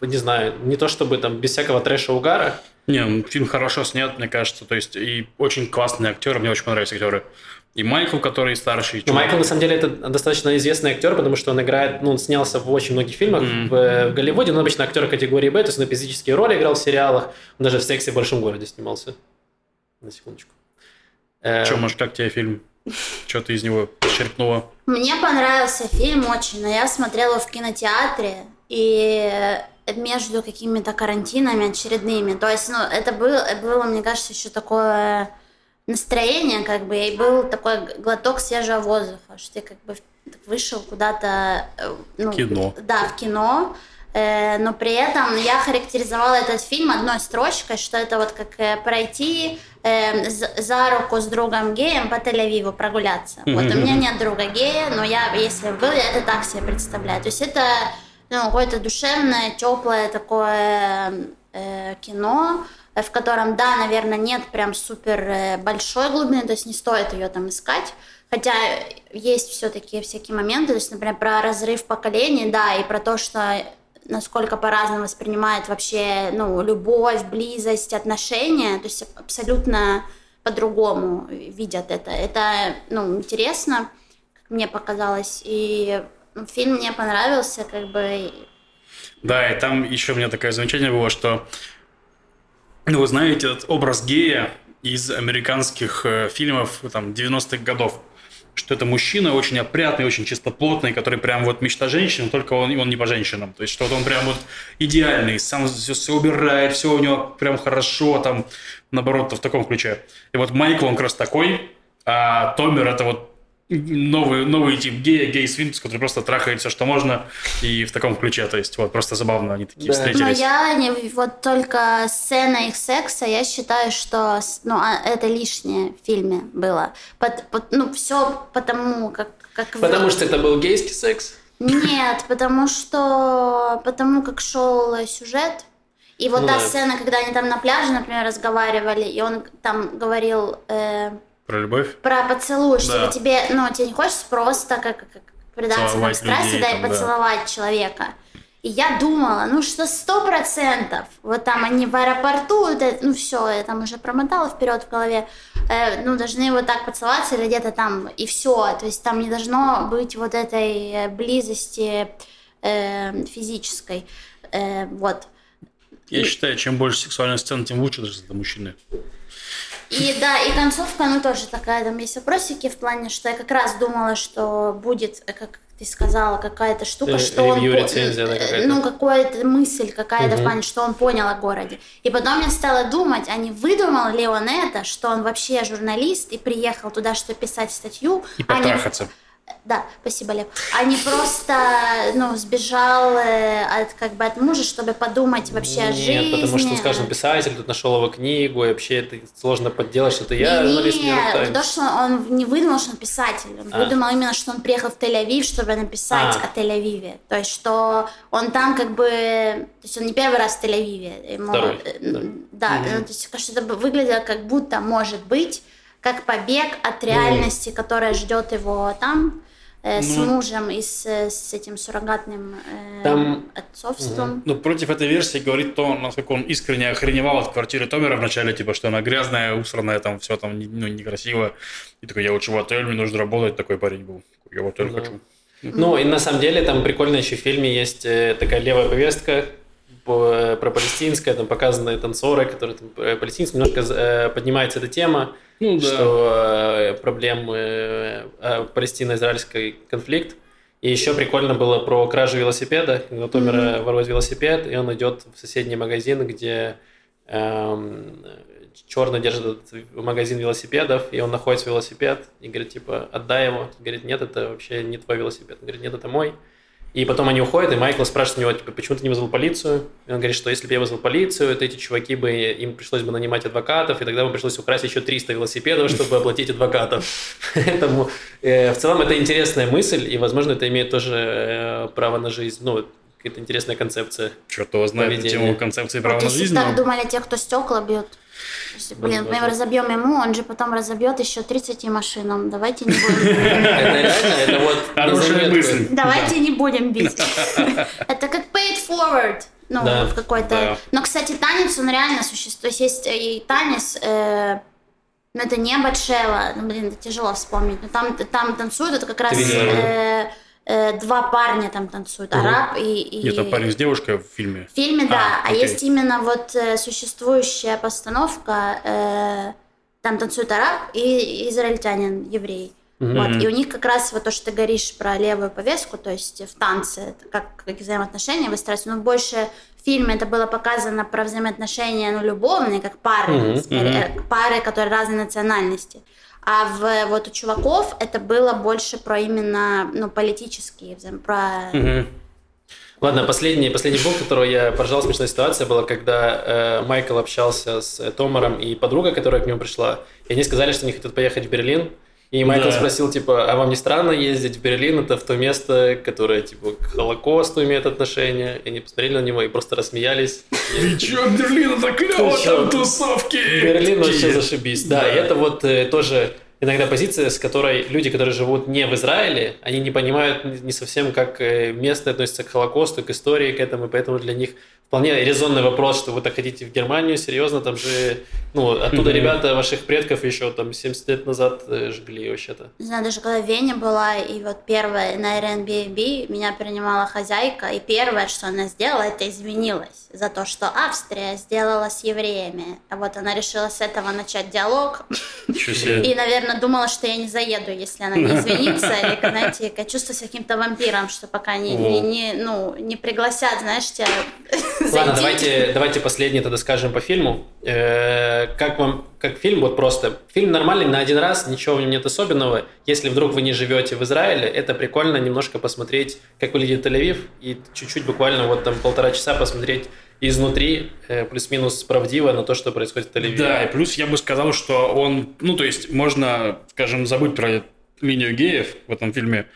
э, не знаю, не то чтобы там без всякого трэша угара. Не, фильм хорошо снят, мне кажется, то есть и очень классные актеры, мне очень понравились актеры. И Майкл, который старший. Ну, Майкл, на самом деле, это достаточно известный актер, потому что он играет, ну, он снялся в очень многих фильмах mm-hmm. в, в Голливуде. Он обычно актер категории Б, то есть он эпизодические роли играл в сериалах. Он даже в «Сексе в большом городе» снимался. На секундочку. Че, может, как тебе фильм? Что ты из него черпнула? Мне понравился фильм очень, но я смотрела его в кинотеатре, и между какими-то карантинами очередными. То есть, ну, это было, было мне кажется, еще такое настроение, как бы, и был такой глоток свежего воздуха, что ты как бы вышел куда-то... Э, ну, кино. Да, в кино, э, но при этом я характеризовала этот фильм одной строчкой, что это вот как э, пройти за руку с другом геем по Тель-Авиву прогуляться. Mm-hmm. Вот у меня нет друга гея, но я, если был, я это так себе представляю. То есть это ну, какое-то душевное, теплое такое э, кино, в котором, да, наверное, нет прям супер э, большой глубины, то есть не стоит ее там искать. Хотя есть все-таки всякие моменты, то есть, например, про разрыв поколений, да, и про то, что насколько по-разному воспринимает вообще, ну, любовь, близость, отношения, то есть абсолютно по-другому видят это. Это, ну, интересно, как мне показалось, и ну, фильм мне понравился, как бы... Да, и там еще у меня такое замечание было, что ну, вы знаете, этот образ гея из американских э, фильмов там, 90-х годов. Что это мужчина очень опрятный, очень чистоплотный, который прям вот мечта женщин, только он, он не по женщинам. То есть, что вот он прям вот идеальный, сам все, все убирает, все у него прям хорошо, там, наоборот, в таком ключе. И вот Майкл, он как раз такой, а Томер это вот новый, новый тип гея, гей-свинкс, который просто трахает все, что можно, и в таком ключе, то есть вот просто забавно они такие да. встретились. Но я не, вот только сцена их секса, я считаю, что ну, а, это лишнее в фильме было. Под, под, ну, все потому, как... как потому что это был гейский секс? Нет, потому что... Потому как шел сюжет, и вот ну, та да. сцена, когда они там на пляже, например, разговаривали, и он там говорил... Э, про любовь? Про поцелуй, да. чтобы тебе, ну, тебе не хочется просто как, как предаться там, страсти, да, и поцеловать да. человека. И я думала, ну что сто процентов, вот там они в аэропорту, это, ну все, я там уже промотала вперед в голове, э, ну должны вот так поцеловаться или где-то там, и все. То есть там не должно быть вот этой э, близости э, физической. Э, вот. Я и... считаю, чем больше сексуальных сцен, тем лучше даже для мужчины. И да, и концовка, ну тоже такая, там есть вопросики в плане, что я как раз думала, что будет, э, как ты сказала, какая-то штука, э, что он... Ну, какая-то мысль какая-то угу. в плане, что он понял о городе. И потом я стала думать, а не выдумал ли он это, что он вообще журналист и приехал туда, чтобы писать статью. И потрахаться. А не да, спасибо, Лев. А не просто, ну, сбежал э, от, как бы от мужа, чтобы подумать вообще Нет, о жизни. Нет, потому что, скажем, писатель, тут нашел его книгу, и вообще это сложно подделать, что-то я журналист Нет, то, что он не выдумал, что он писатель. Он а. выдумал именно, что он приехал в Тель-Авив, чтобы написать а. о Тель-Авиве. То есть, что он там как бы... То есть, он не первый раз в Тель-Авиве. Ему, Второй. Да, да mm-hmm. то есть, что это выглядело как будто, может быть, как побег от реальности, mm. которая ждет его там э, с ну, мужем и с, с этим суррогатным э, там, отцовством. Угу. Ну, против этой версии говорит то, насколько он искренне охреневал от квартиры Томера вначале, типа, что она грязная, усранная, там все там ну, некрасиво. И такой, я лучше в отель, мне нужно работать, такой парень был. Я в отель угу. хочу. Ну, и на самом деле там прикольно еще в фильме есть э, такая левая повестка, Э, про палестинское, там показаны танцоры, которые там, э, палестинские, немножко э, поднимается эта тема, ну, да. что проблемы э, палестино-израильский конфликт. И еще прикольно было про кражу велосипеда, Томера mm-hmm. ворует велосипед, и он идет в соседний магазин, где эм, черный держит магазин велосипедов, и он находит велосипед и говорит, типа, отдай его. Говорит, нет, это вообще не твой велосипед. Он говорит, нет, это мой. И потом они уходят, и Майкл спрашивает у него, типа, почему ты не вызвал полицию? И он говорит, что если бы я вызвал полицию, то эти чуваки бы, им пришлось бы нанимать адвокатов, и тогда бы пришлось украсть еще 300 велосипедов, чтобы оплатить адвокатов. (laughs) Поэтому э, в целом это интересная мысль, и, возможно, это имеет тоже э, право на жизнь, ну, какая-то интересная концепция. Черт его знает тему концепции Вот права на жизнь. так думали те, кто стекла бьют. Если, блин, мы Возможно. разобьем ему, он же потом разобьет еще 30 машинам. Давайте не будем. (laughs) Это реально, это вот на Хорошая заметку. мысль. Давайте не будем бить. (laughs) Это как pay it forward. Ну, Да, в какой-то... да. Но, кстати, танец, он реально существует. То есть есть э, и танец, э, но это не Батшева. Ну, блин, это тяжело вспомнить. Но там, там танцуют, это как раз э, э, два парня там танцуют. Араб и... и... Нет, там парень с девушкой в фильме. В фильме, да. А, А, окей. есть именно вот э, существующая постановка, э, там танцует араб и израильтянин, еврей. Вот, и у них как раз вот то, что ты говоришь про левую повестку, то есть в танце, как, как взаимоотношения выстраиваются, но больше в фильме это было показано про взаимоотношения, ну, любовные, как пары, Мгм, скорее, пары, которые разной национальности. А в, вот у чуваков это было больше про именно, ну, политические, про... Мгм. Ладно, последний, последний пункт, которого я поржал, смешная ситуация была, когда э, Майкл общался с э, Томаром и подруга, которая к нему пришла, и они сказали, что они хотят поехать в Берлин. И Майкл Да. спросил, типа, а вам не странно ездить в Берлин? Это в то место, которое, типа, к Холокосту имеет отношение. И они посмотрели на него и просто рассмеялись. Ты чё, Берлин, это клево, там тусовки! Берлин вообще зашибись. Да, Да. и это вот э, тоже иногда позиция, с которой люди, которые живут не в Израиле, они не понимают не совсем, как э, место относится к Холокосту, к истории, к этому, и поэтому для них вполне резонный вопрос, что вы так хотите в Германию, серьезно, там же, ну, оттуда ребята ваших предков еще там 70 лет назад э, жгли вообще-то. Не знаю, даже когда в Вене была, и вот первая на Airbnb меня принимала хозяйка, и первое, что она сделала, это извинилась за то, что Австрия сделала с евреями. А вот она решила с этого начать диалог, и, наверное, думала, что я не заеду, если она не извинится, или, знаете, как чувство с каким-то вампиром, что пока не, не, не, ну, не пригласят, знаешь, тебя (laughs) Ладно, давайте, давайте последнее тогда скажем по фильму. Э, Как вам, как фильм, вот просто. Фильм нормальный на один раз, ничего в нем нет особенного. Если вдруг вы не живете в Израиле, это прикольно немножко посмотреть, как выглядит Тель-Авив, и чуть-чуть буквально вот там полтора часа посмотреть изнутри, э, плюс-минус правдиво на то, что происходит в Тель-Авиве. Да, и плюс я бы сказал, что он, ну, то есть можно, скажем, забыть про линию геев в этом фильме.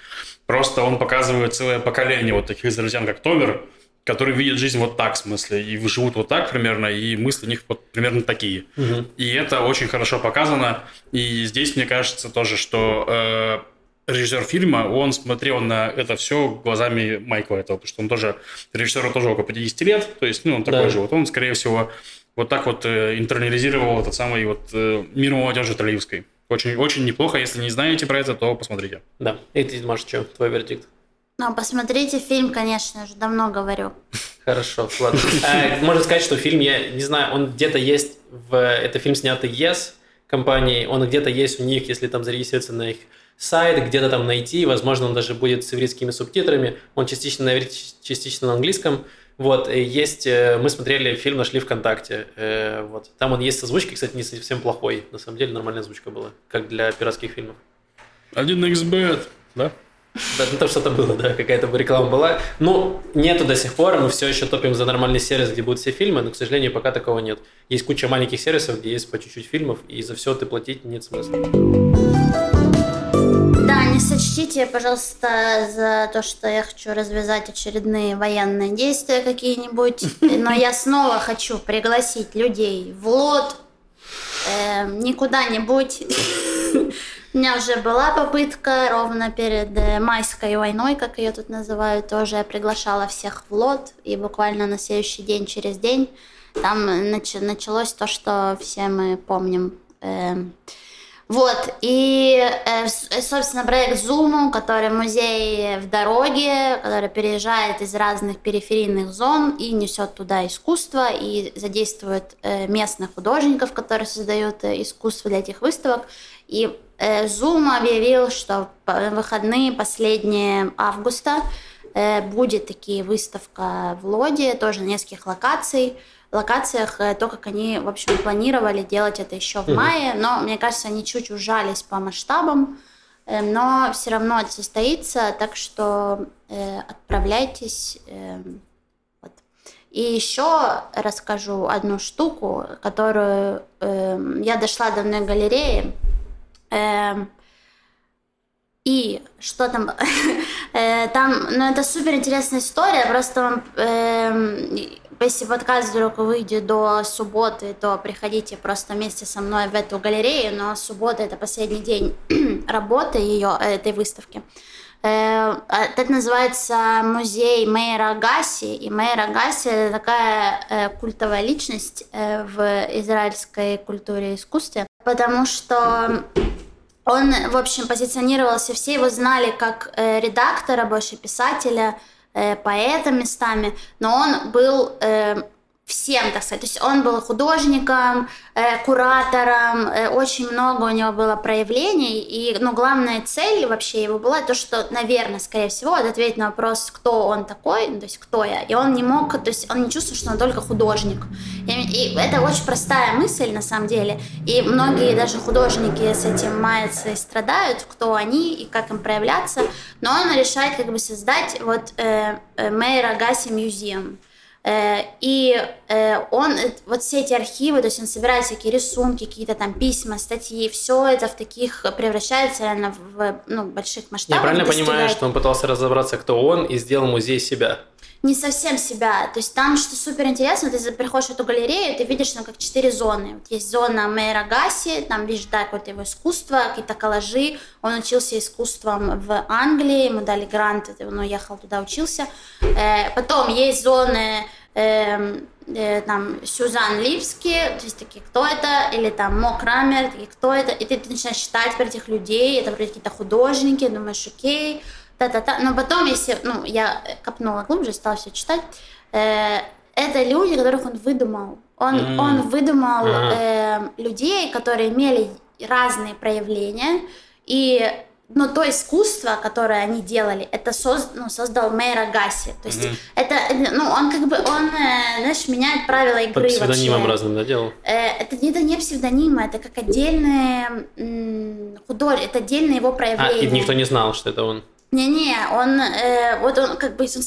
Просто он показывает целое поколение вот таких израильтян, как Томер, которые видят жизнь вот так, в смысле, и живут вот так примерно, и мысли у них вот примерно такие. Мгм. И это очень хорошо показано. И здесь, мне кажется, тоже, что э, режиссер фильма, он смотрел на это все глазами Майкла этого, потому что он тоже, режиссеру тоже около 50 лет, то есть, ну, он такой Да. же. Вот он, скорее всего, вот так вот э, интернализировал этот самый вот э, мир молодежи Талиевской. Очень, очень неплохо. Если не знаете про это, то посмотрите. Да. И ты, Маш, что, твой вердикт? Ну, посмотрите фильм, конечно, я уже давно говорю. (laughs) Хорошо, ладно. А, (laughs) Можно сказать, что фильм, я не знаю, он где-то есть, в, это фильм снятый Yes компанией, он где-то есть у них, если там зарегистрироваться на их сайт, где-то там найти, возможно, он даже будет с еврейскими субтитрами, он частично на иврите, частично на английском. Вот, и есть, э, мы смотрели фильм, нашли ВКонтакте, э, вот, там он есть с озвучкой, кстати, не совсем плохой, на самом деле нормальная озвучка была, как для пиратских фильмов. Один xbet, да? Да, ну там что-то было, да, какая-то реклама была. Ну, нету до сих пор, мы все еще топим за нормальный сервис, где будут все фильмы, но, к сожалению, пока такого нет. Есть куча маленьких сервисов, где есть по чуть-чуть фильмов, и за все ты платить нет смысла. Да, не сочтите, пожалуйста, за то, что я хочу развязать очередные военные действия какие-нибудь, (laughs) но я снова хочу пригласить людей в лот, эм, не куда-нибудь. (laughs) У меня уже была попытка ровно перед э, майской войной, как ее тут называют, тоже я приглашала всех в лот, и буквально на следующий день, через день, там нач- началось то, что все мы помним. Вот, и, э, э, собственно, проект Zoom, который музей в дороге, который переезжает из разных периферийных зон и несет туда искусство, и задействует э, местных художников, которые создают искусство для этих выставок. И Zoom объявил, что в выходные последние августа будет таки выставка в Лоде, тоже нескольких локаций, локациях, э, то, как они, в общем, планировали делать это еще в мае, но, мне кажется, они чуть ужались по масштабам, э, но все равно это состоится, так что э, отправляйтесь. э, вот. И еще расскажу одну штуку, которую э, я дошла до одной галереи, Эм, и что там? (laughs) Э, там, ну, это супер интересная история, просто вам, эм, если подкаст вдруг выйдет до субботы, то приходите просто вместе со мной в эту галерею, но суббота это последний день (clears throat) работы ее, этой выставки. Э, это называется музей Мейра Гаси, и Мейра Гаси это такая э, культовая личность э, в израильской культуре и искусстве, потому что он, в общем, позиционировался, все его знали как э, редактора, больше писателя, э, поэта местами, но он был э, всем, так сказать. То есть он был художником, э, куратором, э, очень много у него было проявлений, и, ну, главная цель вообще его была то, что, наверное, скорее всего, ответить на вопрос, кто он такой, ну, то есть кто я, и он не мог, то есть он не чувствовал, что он только художник. И, и это очень простая мысль, на самом деле, и многие даже художники с этим маятся и страдают, кто они и как им проявляться, но он решает как бы создать вот э, э, Мэйра Гаси Мюзеум, и э, он, э, вот все эти архивы, то есть он собирает всякие рисунки, какие-то там письма, статьи, все это в таких превращается реально в ну, больших масштабах. Я правильно достигает... понимаю, что он пытался разобраться, кто он, и сделал музей себя? Не совсем себя. То есть там, что супер интересно, ты приходишь в эту галерею, ты видишь там как четыре зоны. Вот есть зона Мэйра Гаси, там видишь, да, какое-то его искусство, какие-то коллажи. Он учился искусством в Англии, ему дали грант, он уехал туда, учился. Потом есть зоны э, э, там Сюзан Липски, то есть такие, кто это, или там Мо Крамер, такие, кто это, и ты, ты начинаешь считать про этих людей, это вроде какие-то художники, думаешь, окей, та-та-та, но потом, если, ну, я копнула глубже, стала все читать, э, это люди, которых он выдумал, он, mm. он выдумал э, людей, которые имели разные проявления, и но то искусство, которое они делали, это соз, ну, создал Мейра Гаси. То есть mm-hmm. это, ну, он как бы, он, э, знаешь, меняет правила игры Под псевдонимом вообще. разным, да, делал? Э, это, это не псевдонимы, это как отдельные художники, это отдельные его проявления. А, и никто не знал, что это он? Не-не, он, э, вот он как бы он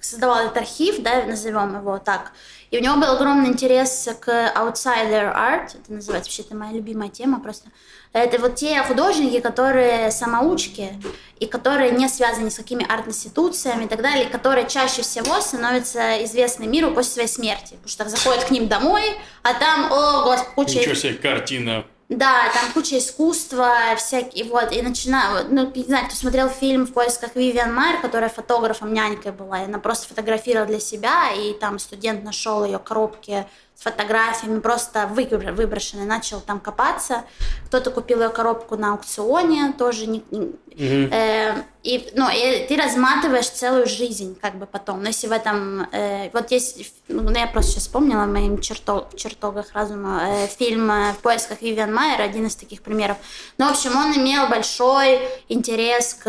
создавал этот архив, да, назовем его так, и у него был огромный интерес к outsider art, это называется, вообще это моя любимая тема просто. Это вот те художники, которые самоучки, и которые не связаны с какими арт-институциями и так далее, которые чаще всего становятся известны миру после своей смерти. Потому что заходят к ним домой, а там, о, господи, куча... Ничего себе, картина да, там куча искусства, всякие, вот, и начинаю, ну, не знаю, кто смотрел фильм «В поисках Вивиан Майер», которая фотографом, нянькой была, и она просто фотографировала для себя, и там студент нашел ее коробки с фотографиями, просто выброшенные, начал там копаться. Кто-то купил ее коробку на аукционе, тоже не... Mm-hmm. Э, и, ну, и ты разматываешь целую жизнь, как бы потом. Но если в этом... Э, вот есть... Ну, я просто сейчас вспомнила в моим черто, чертогах разума э, фильм э, «В поисках Вивиан Майер», один из таких примеров. Ну, в общем, он имел большой интерес к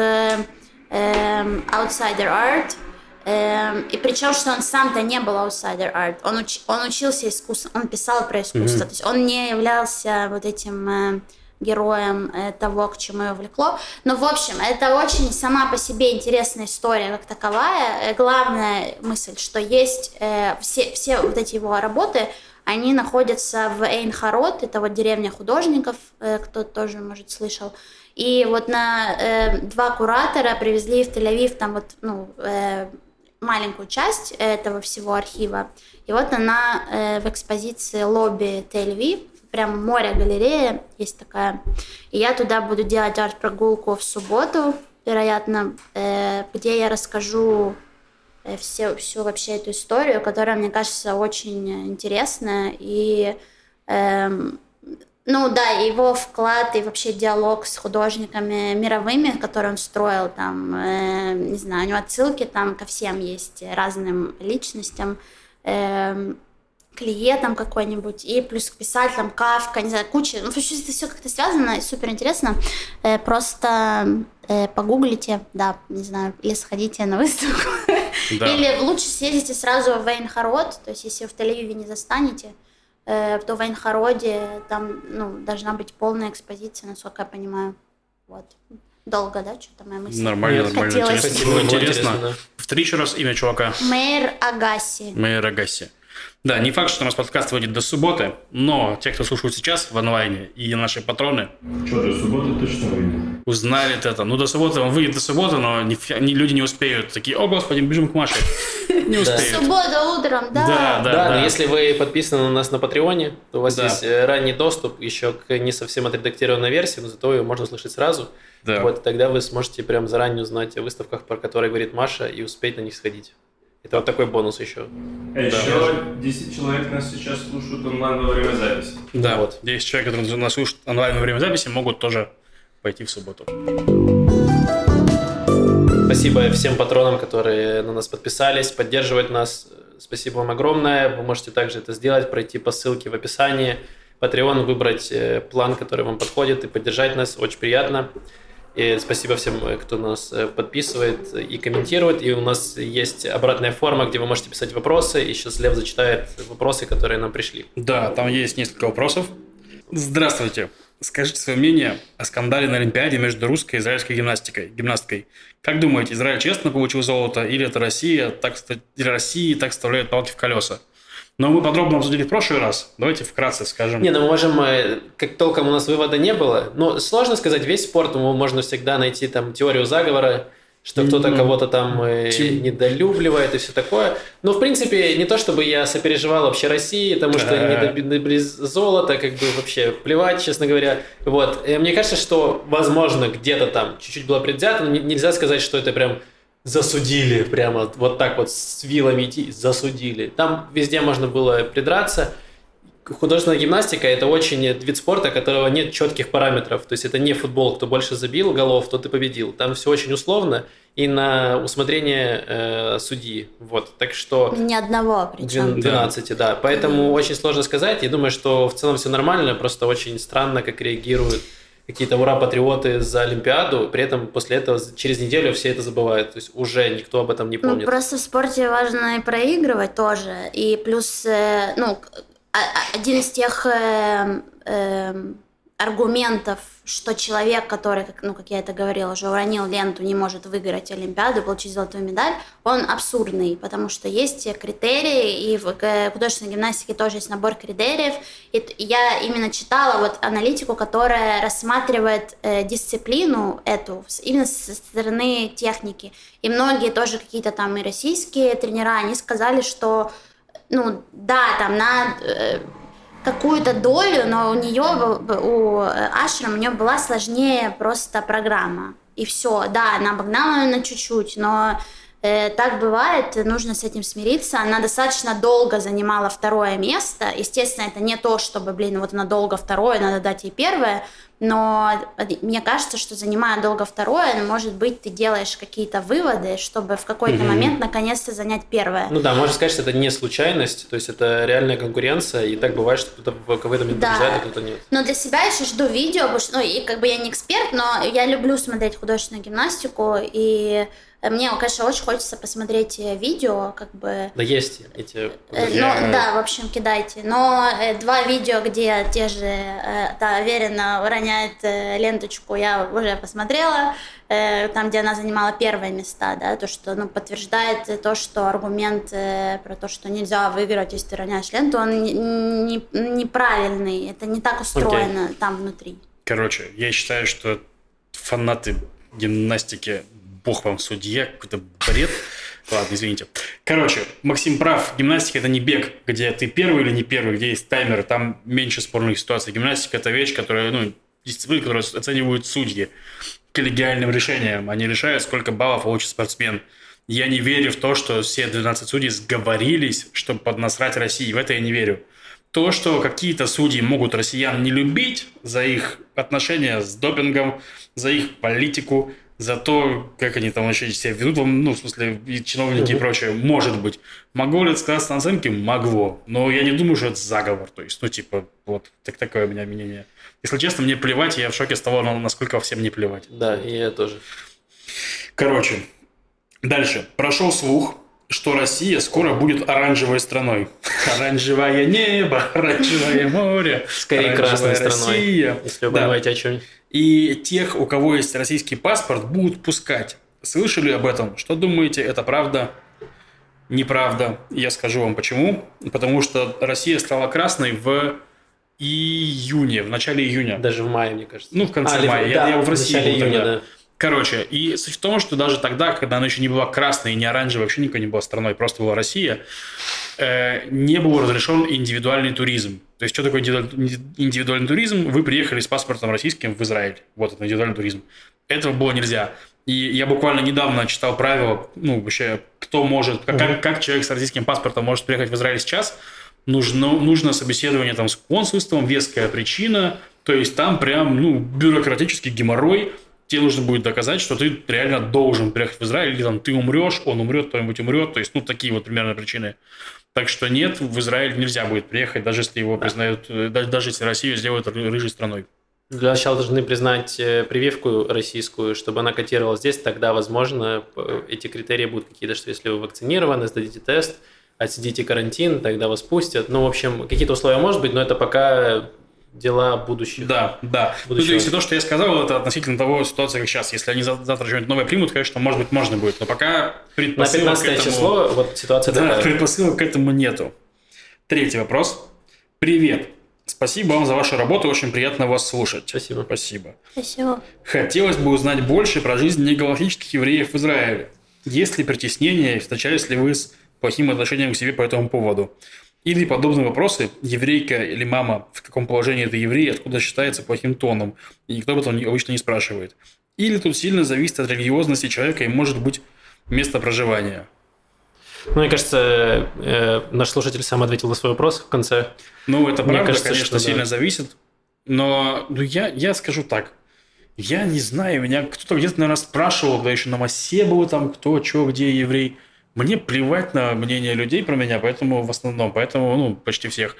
э, outsider art, и причем, что он сам-то не был outsider art, он, уч, он учился искусству, он писал про искусство, mm-hmm. то есть он не являлся вот этим э, героем э, того, к чему его влекло. Но, в общем, это очень сама по себе интересная история как таковая. Э, главная мысль, что есть э, все, все вот эти его работы, они находятся в Эйнхарот, это вот деревня художников, э, кто тоже, может, слышал. И вот на э, два куратора привезли в Тель-Авив там вот, ну, э, маленькую часть этого всего архива. И вот она э, в экспозиции лобби Тель-Авив, прям море-галерея есть такая. И я туда буду делать арт-прогулку в субботу, вероятно, э, где я расскажу э, все, всю вообще эту историю, которая, мне кажется, очень интересная и э, ну да, его вклад и вообще диалог с художниками мировыми, которые он строил, там, э, не знаю, у него отсылки там ко всем есть, разным личностям, э, клиентам какой-нибудь, и плюс к писателям, Кавка, не знаю, куча. Ну, вообще это все как-то связано и супер интересно. Э, просто э, погуглите, да, не знаю, или сходите на выставку. Да. Или лучше съездите сразу в Вейнхарот, то есть если вы в Тель-Авиве не застанете, в Вайнхороде там ну, должна быть полная экспозиция, насколько я понимаю. Вот. Долго, да, что-то моя мысль. Нормально, нормально. Хотелось... Интересно. Было интересно. Да. Повтори еще раз имя чувака. Мэйр Агаси. Мэйр Агаси. Да, не факт, что у нас подкаст выйдет до субботы, но те, кто слушают сейчас в онлайне, и наши патроны Что, до субботы точно выйдет? узнали это. Ну, до субботы он выйдет до субботы, но не, не- люди не успеют. Такие, о, господи, бежим к Маше. (laughs) Не успеют. Суббота утром, да. Да, да, но если вы подписаны на нас на Патреоне, то у вас есть э, ранний доступ еще к не совсем отредактированной версии, но зато ее можно услышать сразу. Да. Вот тогда вы сможете прям заранее узнать о выставках, про которые говорит Маша, и успеть на них сходить. Это вот такой бонус еще. А еще 10 человек нас сейчас слушают онлайн во время записи. Да, Вот. вот. 10 человек, которые нас слушают онлайн во время записи, могут тоже пойти в субботу. Спасибо всем патронам, которые на нас подписались, поддерживают нас. Спасибо вам огромное. Вы можете также это сделать, пройти по ссылке в описании. Patreon, выбрать э, план, который вам подходит, и поддержать нас. Очень приятно. И спасибо всем, э, кто нас э, подписывает и комментирует. И у нас есть обратная форма, где вы можете писать вопросы. И сейчас Лев зачитает вопросы, которые нам пришли. Да, там есть несколько вопросов. Здравствуйте. Скажите свое мнение о скандале на Олимпиаде между русской и израильской гимнастикой, гимнасткой. Как думаете, Израиль честно получил золото, или это Россия так, или России так вставляет палки в колеса? Но мы подробно обсудили в прошлый раз. Давайте вкратце скажем. Не, ну мы можем, э, как толком у нас вывода не было, но сложно сказать, весь спорт можно всегда найти там теорию заговора, что кто-то Ну, кого-то там э, тем- недолюбливает и все такое. Но, в принципе, не то, чтобы я сопереживал вообще России, потому что Да. не золота, как бы вообще плевать, честно говоря. Вот. И мне кажется, что, возможно, где-то там чуть-чуть было предвзято, но не- нельзя сказать, что это прям засудили, прямо вот так вот с вилами идти, засудили. Там везде можно было придраться. Художественная гимнастика – это очень вид спорта, которого нет четких параметров. То есть это не футбол, кто больше забил голов, тот и победил. Там все очень условно и на усмотрение э, судьи. Вот. Так что Ни одного причем. 12, да. Поэтому очень сложно сказать. Я думаю, что в целом все нормально, просто очень странно, как реагируют какие-то ура-патриоты за Олимпиаду, при этом после этого через неделю все это забывают. То есть уже никто об этом не Ну, помнит. просто в спорте важно и проигрывать тоже. И плюс, э, ну, а- а- один из тех э, эм, аргументов, что человек, который, ну, как я это говорила, уже уронил ленту, не может выиграть Олимпиаду, получить золотую медаль, он абсурдный, потому что есть критерии, и в художественной гимнастике тоже есть набор критериев. И я именно читала вот аналитику, которая рассматривает э, дисциплину эту именно со стороны техники. И многие тоже какие-то там и российские тренера, они сказали, что ну да, там на э, какую-то долю, но у нее, у э, Ашрам, у нее была сложнее просто программа. И все, да, она обогнала ее на чуть-чуть, но э, так бывает, нужно с этим смириться. Она достаточно долго занимала второе место. Естественно, это не то, чтобы, блин, вот она долго второе, надо дать ей первое. Но мне кажется, что занимая долго второе, может быть, ты делаешь какие-то выводы, чтобы в какой-то Мгм. момент наконец-то занять первое. Ну да, можно сказать, что это не случайность, то есть это реальная конкуренция, и так бывает, что кто-то в в этом Да. побеждает, а кто-то нет. Но для себя еще жду видео, потому что, ну, и как бы я не эксперт, но я люблю смотреть художественную гимнастику, и мне, конечно, очень хочется посмотреть э, видео, как бы... Да есть эти... Э, Я- Ну, да, в общем, кидайте. Но э, два видео, где те же, э, та уверенно роняет э, ленточку, я уже посмотрела. Э, там, где она занимала первые места, да, то, что, ну, подтверждает э, то, что аргумент э, про то, что нельзя выиграть, если ты роняешь ленту, он не- не- неправильный. Это не так устроено там внутри. Короче, я считаю, что фанаты гимнастики, бог вам судья, какой-то бред. Ладно, извините. Короче, Максим прав. Гимнастика – это не бег, где ты первый или не первый, где есть таймер, там меньше спорных ситуаций. Гимнастика – это вещь, которая, ну, дисциплина, которую оценивают судьи коллегиальным решением. Они решают, сколько баллов получит спортсмен. Я не верю в то, что все 12 судей сговорились, чтобы поднасрать России. В это я не верю. То, что какие-то судьи могут россиян не любить за их отношения с допингом, за их политику, за то, как они там вообще себя ведут, ну, в смысле, и чиновники и прочее, может быть. Могло ли это сказаться на оценке? Могло. Но я не думаю, что это заговор. То есть, ну, типа, вот, так, такое у меня мнение. Если честно, мне плевать, я в шоке с того, на- насколько всем не плевать. Да, и я тоже. Короче, дальше. Прошел слух, что Россия скоро будет оранжевой страной. (laughs) Оранжевое небо, (laughs) оранжевое море. Скорее красной страной, Россия. если вы Да. понимаете, о чем. И тех, у кого есть российский паспорт, будут пускать. Слышали об этом? Что думаете, это правда? Неправда. Я скажу вам почему. Потому что Россия стала красной в июне, в начале июня. Даже в мае, мне кажется. Ну, в конце А, в- мая. Я, да, я в в России начале был июня, тогда. да. Короче, и суть в том, что даже тогда, когда она еще не была красной и не оранжевой, вообще никакой не была страной, просто была Россия, э, не был разрешен индивидуальный туризм. То есть, что такое индивидуаль- индивидуальный туризм? Вы приехали с паспортом российским в Израиль. Вот это индивидуальный туризм. Этого было нельзя. И я буквально недавно читал правила, ну, вообще, кто может, как, как- как человек с российским паспортом может приехать в Израиль сейчас. Нужно, нужно собеседование там с консульством, веская причина. То есть там прям, ну, бюрократический геморрой. Тебе нужно будет доказать, что ты реально должен приехать в Израиль, или там ты умрешь, он умрет, кто-нибудь умрет. То есть, ну, такие вот примерно причины. Так что нет, в Израиль нельзя будет приехать, даже если его признают, э, даже, если Россию сделают ры- рыжей страной. Для начала должны признать э, прививку российскую, чтобы она котировалась здесь, тогда, возможно, эти критерии будут какие-то, что если вы вакцинированы, сдадите тест, отсидите карантин, тогда вас пустят. Ну, в общем, какие-то условия может быть, но это пока дела будущих. Да, да. Ну, то Будущего. есть, то, что я сказал, это относительно того ситуации, как сейчас. Если они за- завтра что-нибудь новое примут, конечно, может быть, можно будет. Но пока На предпосылок 15 к этому... число вот ситуация Да, такая. предпосылок к этому нету. Третий вопрос. Привет. Спасибо вам за вашу работу, очень приятно вас слушать. Спасибо. Спасибо. Спасибо. Хотелось бы узнать больше про жизнь негалактических евреев в Израиле. Есть ли притеснения и встречались ли вы с плохим отношением к себе по этому поводу? Или подобные вопросы, еврейка или мама, в каком положении это еврей, откуда считается плохим тоном, и никто об этом обычно не спрашивает. Или тут сильно зависит от религиозности человека и может быть место проживания. Ну, мне кажется, э, наш слушатель сам ответил на свой вопрос в конце. Ну, это Мне правда, кажется, конечно, что да. сильно зависит. Но ну, я, я скажу так. Я не знаю, меня кто-то где-то, наверное, спрашивал, когда еще на массе был, там, кто, что, где еврей. Мне плевать на мнение людей про меня, поэтому в основном, поэтому, ну, почти всех.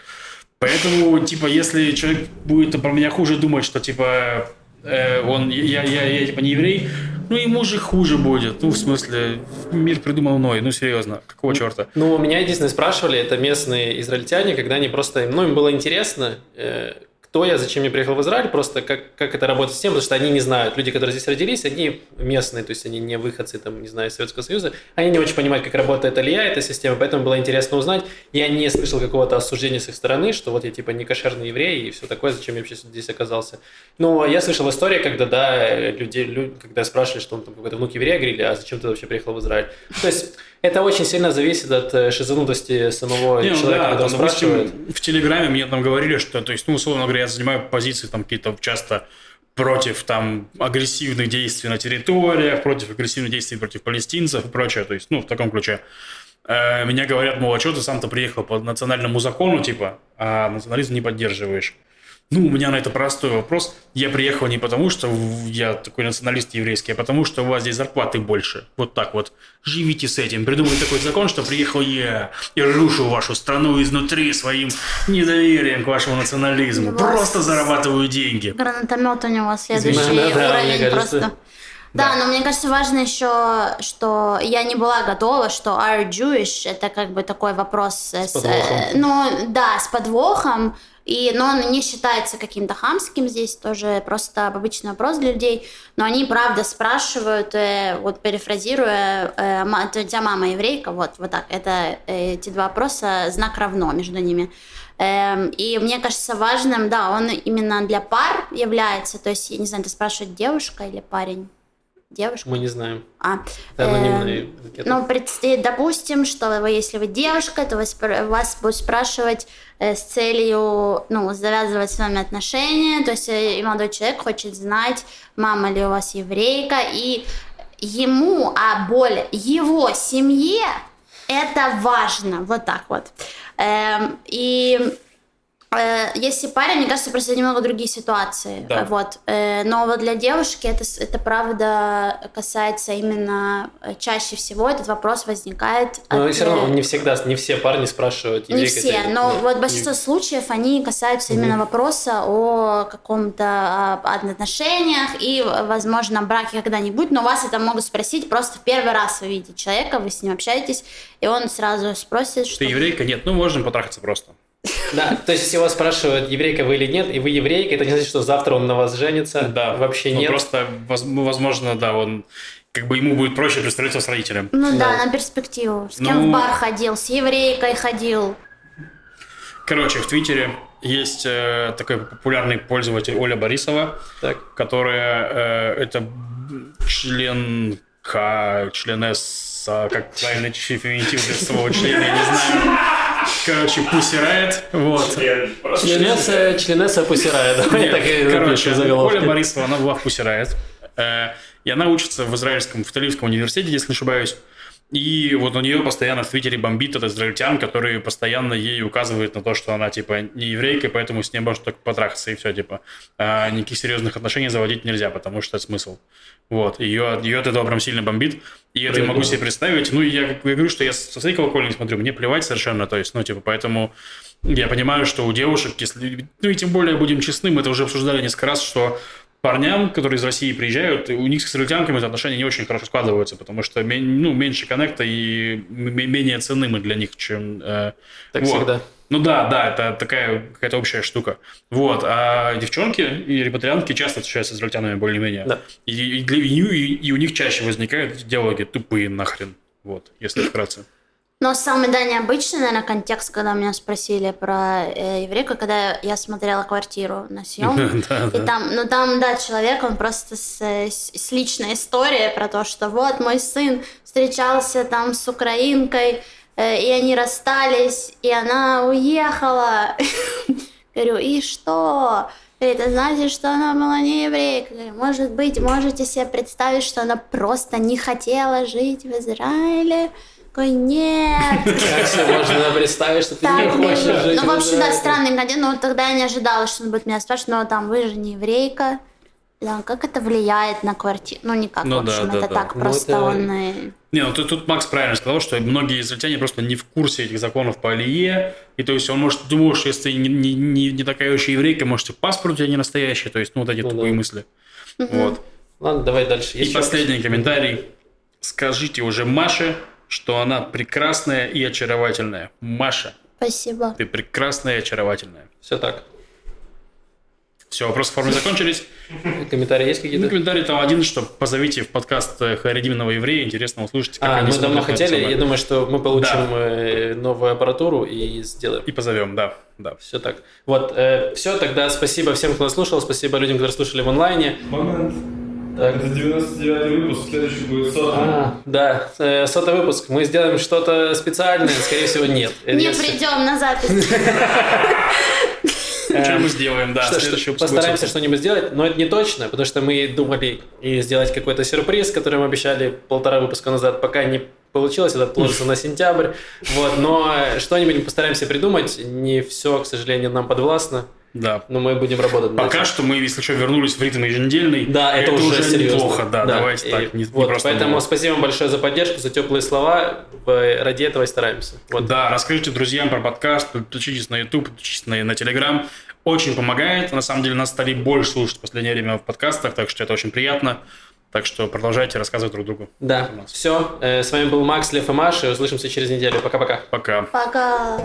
Поэтому, типа, если человек будет про меня хуже думать, что, типа, э, он, я, я, я, типа, не еврей, ну, ему же хуже будет. Ну, в смысле, мир придумал мной, ну, серьезно, какого черта? Ну, меня единственное спрашивали, это местные израильтяне, когда они просто, ну, им было интересно, э, кто я, зачем я приехал в Израиль, просто как, как это работает с тем, потому что они не знают. Люди, которые здесь родились, они местные, то есть они не выходцы, там, не знаю, Советского Союза, они не очень понимают, как работает Алия, эта система, поэтому было интересно узнать. Я не слышал какого-то осуждения с их стороны, что вот я типа не кошерный еврей и все такое, зачем я вообще здесь оказался. Но я слышал истории, когда, да, люди, лю- когда спрашивали, что он там какой-то внук еврея, говорили, а зачем ты вообще приехал в Израиль? То есть это очень сильно зависит от э, шизанутости самого Не, ну человека, да, он там, допустим, в Телеграме мне там говорили, что, то есть, ну, условно говоря, я занимаю позиции там какие-то часто против там агрессивных действий на территориях, против агрессивных действий против палестинцев и прочее, то есть, ну, в таком ключе. Э, Меня говорят, мол, а что ты сам-то приехал по национальному закону, типа, а национализм не поддерживаешь. Ну, у меня на это простой вопрос. Я приехал не потому, что я такой националист еврейский, а потому, что у вас здесь зарплаты больше. Вот так вот. Живите с этим. Придумайте такой закон, что приехал я и рушу вашу страну изнутри своим недоверием к вашему национализму. Просто зарабатываю деньги. Гранатомет у него следующий. Да, да, уровень просто. Да, но мне кажется важно еще, что я не была готова, что are Jewish это как бы такой вопрос с, подвохом. э, ну да, с подвохом, и, но он не считается каким-то хамским здесь, тоже просто обычный вопрос для людей, но они правда спрашивают, э, вот перефразируя, э, у тебя мама еврейка, вот, вот так, это э, эти два вопроса, знак равно между ними. Эм, И мне кажется важным, да, он именно для пар является, то есть, я не знаю, ты спрашиваешь, девушка или парень? Девушка? Мы не знаем. А, Это эм, ну, предстоит, допустим, что вы, если вы девушка, то вас, вас будут спрашивать э, с целью, ну, завязывать с вами отношения, то есть э, молодой человек хочет знать, мама ли у вас еврейка, и ему, а более его семье это важно, вот так вот. Эм, и если парень, мне кажется, просто немного другие ситуации. Да. Вот. Э, но вот для девушки это, это правда касается именно э, чаще всего этот вопрос возникает. Но от, все равно э, он не всегда, не все парни спрашивают. не все, или но нет. вот большинство случаев они касаются именно вопроса о каком-то а, отношениях и, возможно, браке когда-нибудь, но вас это могут спросить просто в первый раз вы видите человека, вы с ним общаетесь, и он сразу спросит, что... Ты еврейка? Нет, ну, можем потрахаться просто. Да, то есть если вас спрашивают, еврейка вы или нет, и вы еврейка, это не значит, что завтра он на вас женится. Да, Вообще Ну, нет. Просто, ну, возможно, да, он как бы ему будет проще пристроиться с родителем. Ну да, Да. на перспективу. С Ну- кем в бар ходил, с еврейкой ходил. Короче, в Твиттере есть э, такой популярный пользователь Оля Борисова, Так. которая э, это член К, член С, а как правильно феминитив для своего члена, я не знаю. Короче, пусирает. Вот. Членеса, членеса (laughs) и короче. Оля Борисова, она была в Пусирает. Э, И она учится в израильском, в Тель-Авивском университете, если не ошибаюсь. И вот у нее постоянно в Твиттере бомбит этот израильтян, который постоянно ей указывает на то, что она, типа, не еврейка, поэтому с ней можно только потрахаться, и все, типа. А никаких серьезных отношений заводить нельзя, потому что это смысл. Вот. Ее, ее от этого прям сильно бомбит. И это я могу себе представить. Ну, я, я говорю, что я со своей колокольни смотрю, мне плевать совершенно, то есть, ну, типа, поэтому я понимаю, что у девушек, если... Ну, и тем более, будем честны, мы это уже обсуждали несколько раз, что парням, которые из России приезжают, у них с израильтянками эти отношения не очень хорошо складываются, потому что ну, меньше коннекта и менее ценны для них, чем... э, Так вот. всегда. Ну да, да, это такая какая-то общая штука. Вот, а девчонки и репатриантки часто встречаются с израильтянами более-менее. Да. И, и для- и- и у них чаще возникают диалоги тупые нахрен. Вот, если вкратце. Но самый да, необычный, наверное, контекст, когда меня спросили про э, еврейку, когда я смотрела квартиру на съем. (laughs) И там, ну там, да, человек, он просто с, личной историей про то, что вот мой сын встречался там с украинкой, э, и они расстались, и она уехала. (laughs) Говорю, и что? Это значит, что она была не еврейка. Может быть, можете себе представить, что она просто не хотела жить в Израиле? Такой, нет, (laughs) Как себе можно представить, что ты не хочешь жить Ну, в вообще, да, Израиле? странный контент. Но тогда я не ожидала, что он будет меня спрашивать, но там вы же не еврейка. Да, как это влияет на квартиру? Ну, никак, Ну в общем, да, это да. так, Ну, просто это- он... э, Не, ну тут, тут Макс правильно сказал, что многие израильтяне просто не в курсе этих законов по Алие, и то есть он может думал, что если ты не, не, не, не такая уж и еврейка, может и паспорт у тебя не настоящий, то есть ну вот эти Ну тупые да. мысли. Вот. Ладно, давай дальше. И Есть последний комментарий. Скажите уже Маше, что она прекрасная и очаровательная. Маша, Спасибо. ты прекрасная и очаровательная. Все так. Все, вопросы в форме закончились. Комментарии есть Ну, какие-то? комментарий там один, что позовите в подкаст э, Харидимного еврея, интересно услышать, как А, они мы давно хотели. Я думаю, что мы получим Да. э, новую аппаратуру и сделаем. И позовем, да, да. Все так. Вот, все, тогда спасибо всем, кто нас слушал, спасибо людям, которые слушали в онлайне. Момент. Так. Это 99 выпуск, следующий будет сотый. А, да, э, сотый выпуск. Мы сделаем что-то специальное, скорее всего, нет. Не придем на запись. (laughs) Что мы сделаем, да, постараемся что-нибудь сделать, но это не точно, потому что мы думали и сделать какой-то сюрприз, который мы обещали полтора выпуска назад, пока не получилось, это отложится на сентябрь. Вот, но что-нибудь мы постараемся придумать. Не все, к сожалению, нам подвластно, Да. но мы будем работать над Пока этим. что мы, если что, вернулись в ритм еженедельный. Да, это, уже, серьезно. неплохо, да, давайте И так, не, не вот, просто поэтому было. спасибо вам большое за поддержку, за теплые слова. В- Ради этого и стараемся. Вот. Да, расскажите друзьям про подкаст, подключитесь на YouTube, подключитесь на, на Telegram. Очень помогает. На самом деле нас стали больше слушать в последнее время в подкастах, так что это очень приятно. Так что продолжайте рассказывать друг другу. Да, все. С вами был Макс, Лев и Маша. Услышимся через неделю. Пока-пока. Пока. Пока.